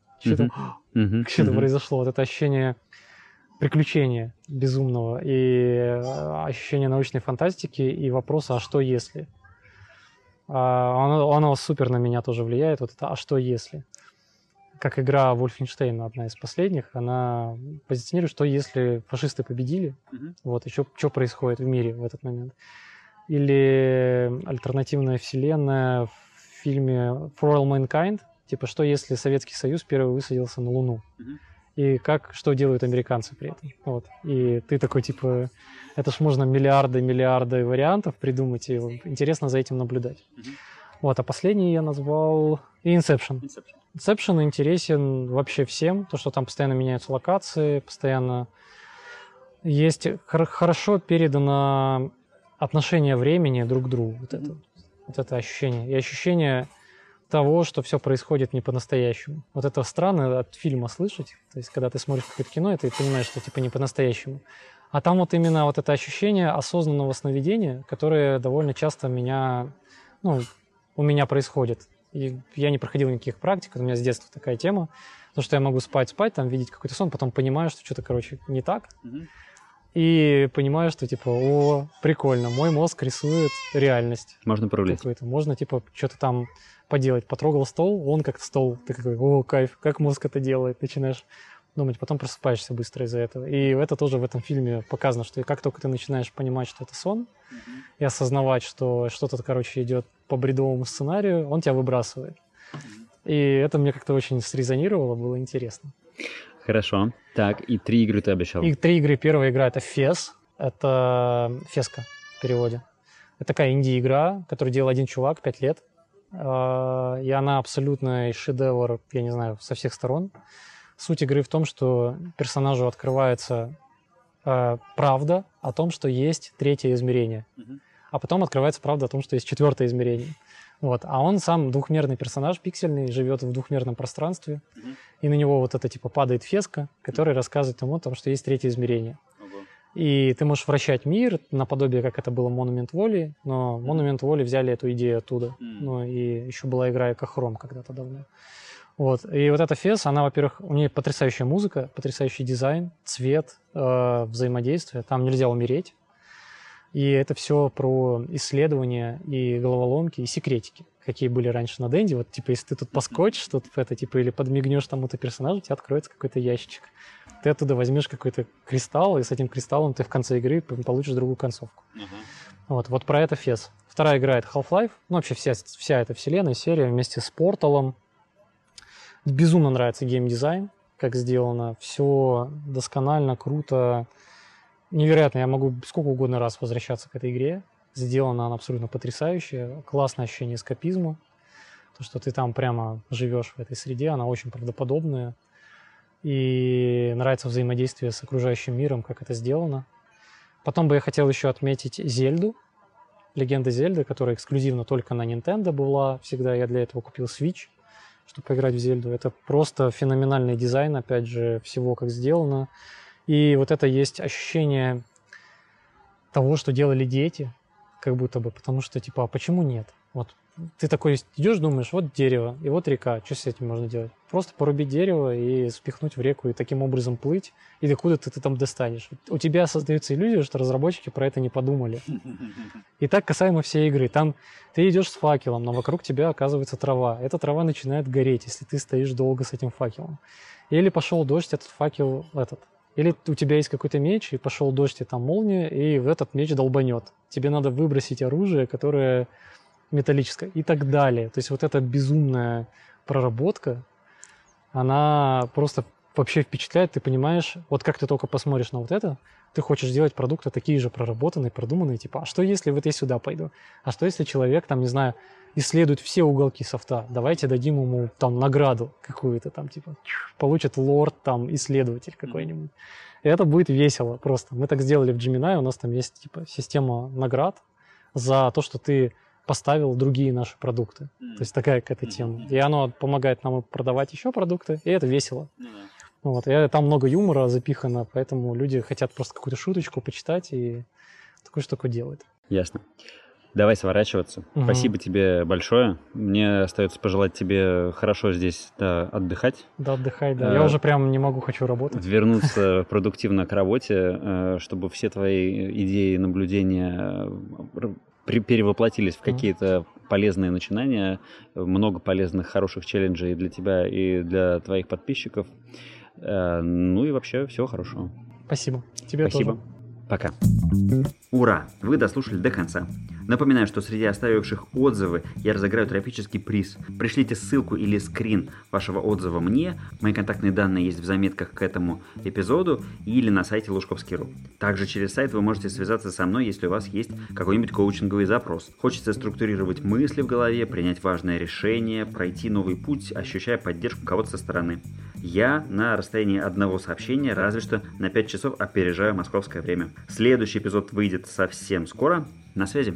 что-то произошло, вот это ощущение приключения безумного и э, ощущение научной фантастики и вопроса «а что если?». А, Оно, оно супер на меня тоже влияет, вот это «а что если?». Как игра Wolfenstein, одна из последних, она позиционирует, что если фашисты победили, Мгм. вот, и что происходит в мире в этот момент. Или альтернативная вселенная в фильме For All Mankind, типа, что если Советский Союз первый высадился на Луну? Мгм. И как, что делают американцы при этом? Вот. И ты такой, типа, это ж можно миллиарды, миллиарды вариантов придумать, и интересно за этим наблюдать. Мгм. Вот, а последний я назвал Inception. Inception. Inception интересен вообще всем, то, что там постоянно меняются локации, постоянно есть хор- хорошо передано отношение времени друг к другу. Вот это, вот это ощущение. И ощущение того, что все происходит не по-настоящему. Вот это странно от фильма слышать. То есть, когда ты смотришь какое-то кино, и ты понимаешь, что типа не по-настоящему. А там вот именно вот это ощущение осознанного сновидения, которое довольно часто меня, ну, у меня происходит. И я не проходил никаких практик, у меня с детства такая тема, то, что я могу спать, спать, там видеть какой-то сон, потом понимаю, что что-то, короче, не так, и понимаю, что типа, о, прикольно, мой мозг рисует реальность Можно какую-то. Можно типа что-то там поделать. Потрогал стол, он как стол. Ты такой, о, кайф, как мозг это делает. Начинаешь думать, потом просыпаешься быстро из-за этого. И это тоже в этом фильме показано, что как только ты начинаешь понимать, что это сон, и осознавать, что что-то, короче, идет по бредовому сценарию, он тебя выбрасывает. И это мне как-то очень срезонировало, было интересно. Хорошо. Так, и три игры ты обещал. И три игры. Первая игра это Фес. Это Феска в переводе. Это такая инди-игра, которую делал один чувак пять лет. А, И она абсолютно шедевр, я не знаю, со всех сторон. Суть игры в том, что персонажу открывается э, правда о том, что есть третье измерение. А потом открывается правда о том, что есть четвертое измерение. Вот. А он сам двухмерный персонаж, пиксельный, живет в двухмерном пространстве. Мгм. И на него вот это типа падает феска, которая рассказывает ему о том, что есть третье измерение. И ты можешь вращать мир наподобие, как это было Монумент Воли, но Монумент Воли взяли эту идею оттуда. Mm. Ну и еще была игра Экохром когда-то давно. Вот. И вот эта фес, она, во-первых, у нее потрясающая музыка, потрясающий дизайн, цвет, э, взаимодействие. Там нельзя умереть. И это все про исследования и головоломки, и секретики, какие были раньше на Дэнди. Вот, типа, если ты тут поскочишь, тут это, типа, или подмигнешь тому-то персонажу, у тебя откроется какой-то ящичек. Ты оттуда возьмешь какой-то кристалл, и с этим кристаллом ты в конце игры получишь другую концовку. Uh-huh. Вот, вот про это Фес. Вторая игра — это Half-Life. Ну, вообще вся, вся эта вселенная, серия вместе с Порталом. Безумно нравится геймдизайн, как сделано. Все досконально, круто невероятно. Я могу сколько угодно раз возвращаться к этой игре. Сделана она абсолютно потрясающая. Классное ощущение эскапизма. То, что ты там прямо живешь в этой среде, она очень правдоподобная. И нравится взаимодействие с окружающим миром, как это сделано. Потом бы я хотел еще отметить Зельду, Легенда Зельды, которая эксклюзивно только на Nintendo была. Всегда я для этого купил Switch, чтобы поиграть в Зельду. Это просто феноменальный дизайн, опять же, всего как сделано. И вот это есть ощущение того, что делали дети, как будто бы, потому что, типа, а почему нет? Вот ты такой идешь, думаешь, вот дерево, и вот река, что с этим можно делать? Просто порубить дерево и спихнуть в реку, и таким образом плыть, и докуда ты, ты там достанешь. У тебя создается иллюзия, что разработчики про это не подумали. И так касаемо всей игры. Там ты идешь с факелом, но вокруг тебя оказывается трава. Эта трава начинает гореть, если ты стоишь долго с этим факелом. Или пошел дождь, этот факел, этот, или у тебя есть какой-то меч, и пошел дождь, и там молния, и в этот меч долбанет. Тебе надо выбросить оружие, которое металлическое, и так далее. То есть вот эта безумная проработка, она просто вообще впечатляет, ты понимаешь, вот как ты только посмотришь на вот это, ты хочешь сделать продукты такие же проработанные, продуманные, типа, а что если вот я сюда пойду? А что если человек, там, не знаю, исследует все уголки софта, давайте дадим ему там награду какую-то, там, типа, получит лорд, там, исследователь какой-нибудь. И это будет весело просто. Мы так сделали в Gemini, у нас там есть, типа, система наград за то, что ты поставил другие наши продукты. То есть такая какая-то тема. И оно помогает нам продавать еще продукты, и это весело. Ну вот. И там много юмора запихано, поэтому люди хотят просто какую-то шуточку почитать и такую штуку делают. Ясно. Давай сворачиваться. Угу. Спасибо тебе большое. Мне остается пожелать тебе хорошо здесь да, отдыхать. Да, отдыхай, да. А, Я уже прям не могу, хочу работать. Вернуться продуктивно к работе, э, чтобы все твои идеи, наблюдения э, перевоплотились в какие-то полезные начинания, много полезных, хороших челленджей для тебя и для твоих подписчиков. Э, ну и вообще всего хорошего. Спасибо. Тебе Спасибо. тоже. Пока. Ура! Вы дослушали до конца. Напоминаю, что среди оставивших отзывы я разыграю тропический приз. Пришлите ссылку или скрин вашего отзыва мне. Мои контактные данные есть в заметках к этому эпизоду или на сайте Лужковский.ру. Также через сайт вы можете связаться со мной, если у вас есть какой-нибудь коучинговый запрос. Хочется структурировать мысли в голове, принять важное решение, пройти новый путь, ощущая поддержку кого-то со стороны. Я на расстоянии одного сообщения, разве что на 5 часов опережаю московское время. Следующий эпизод выйдет будет совсем скоро. На связи.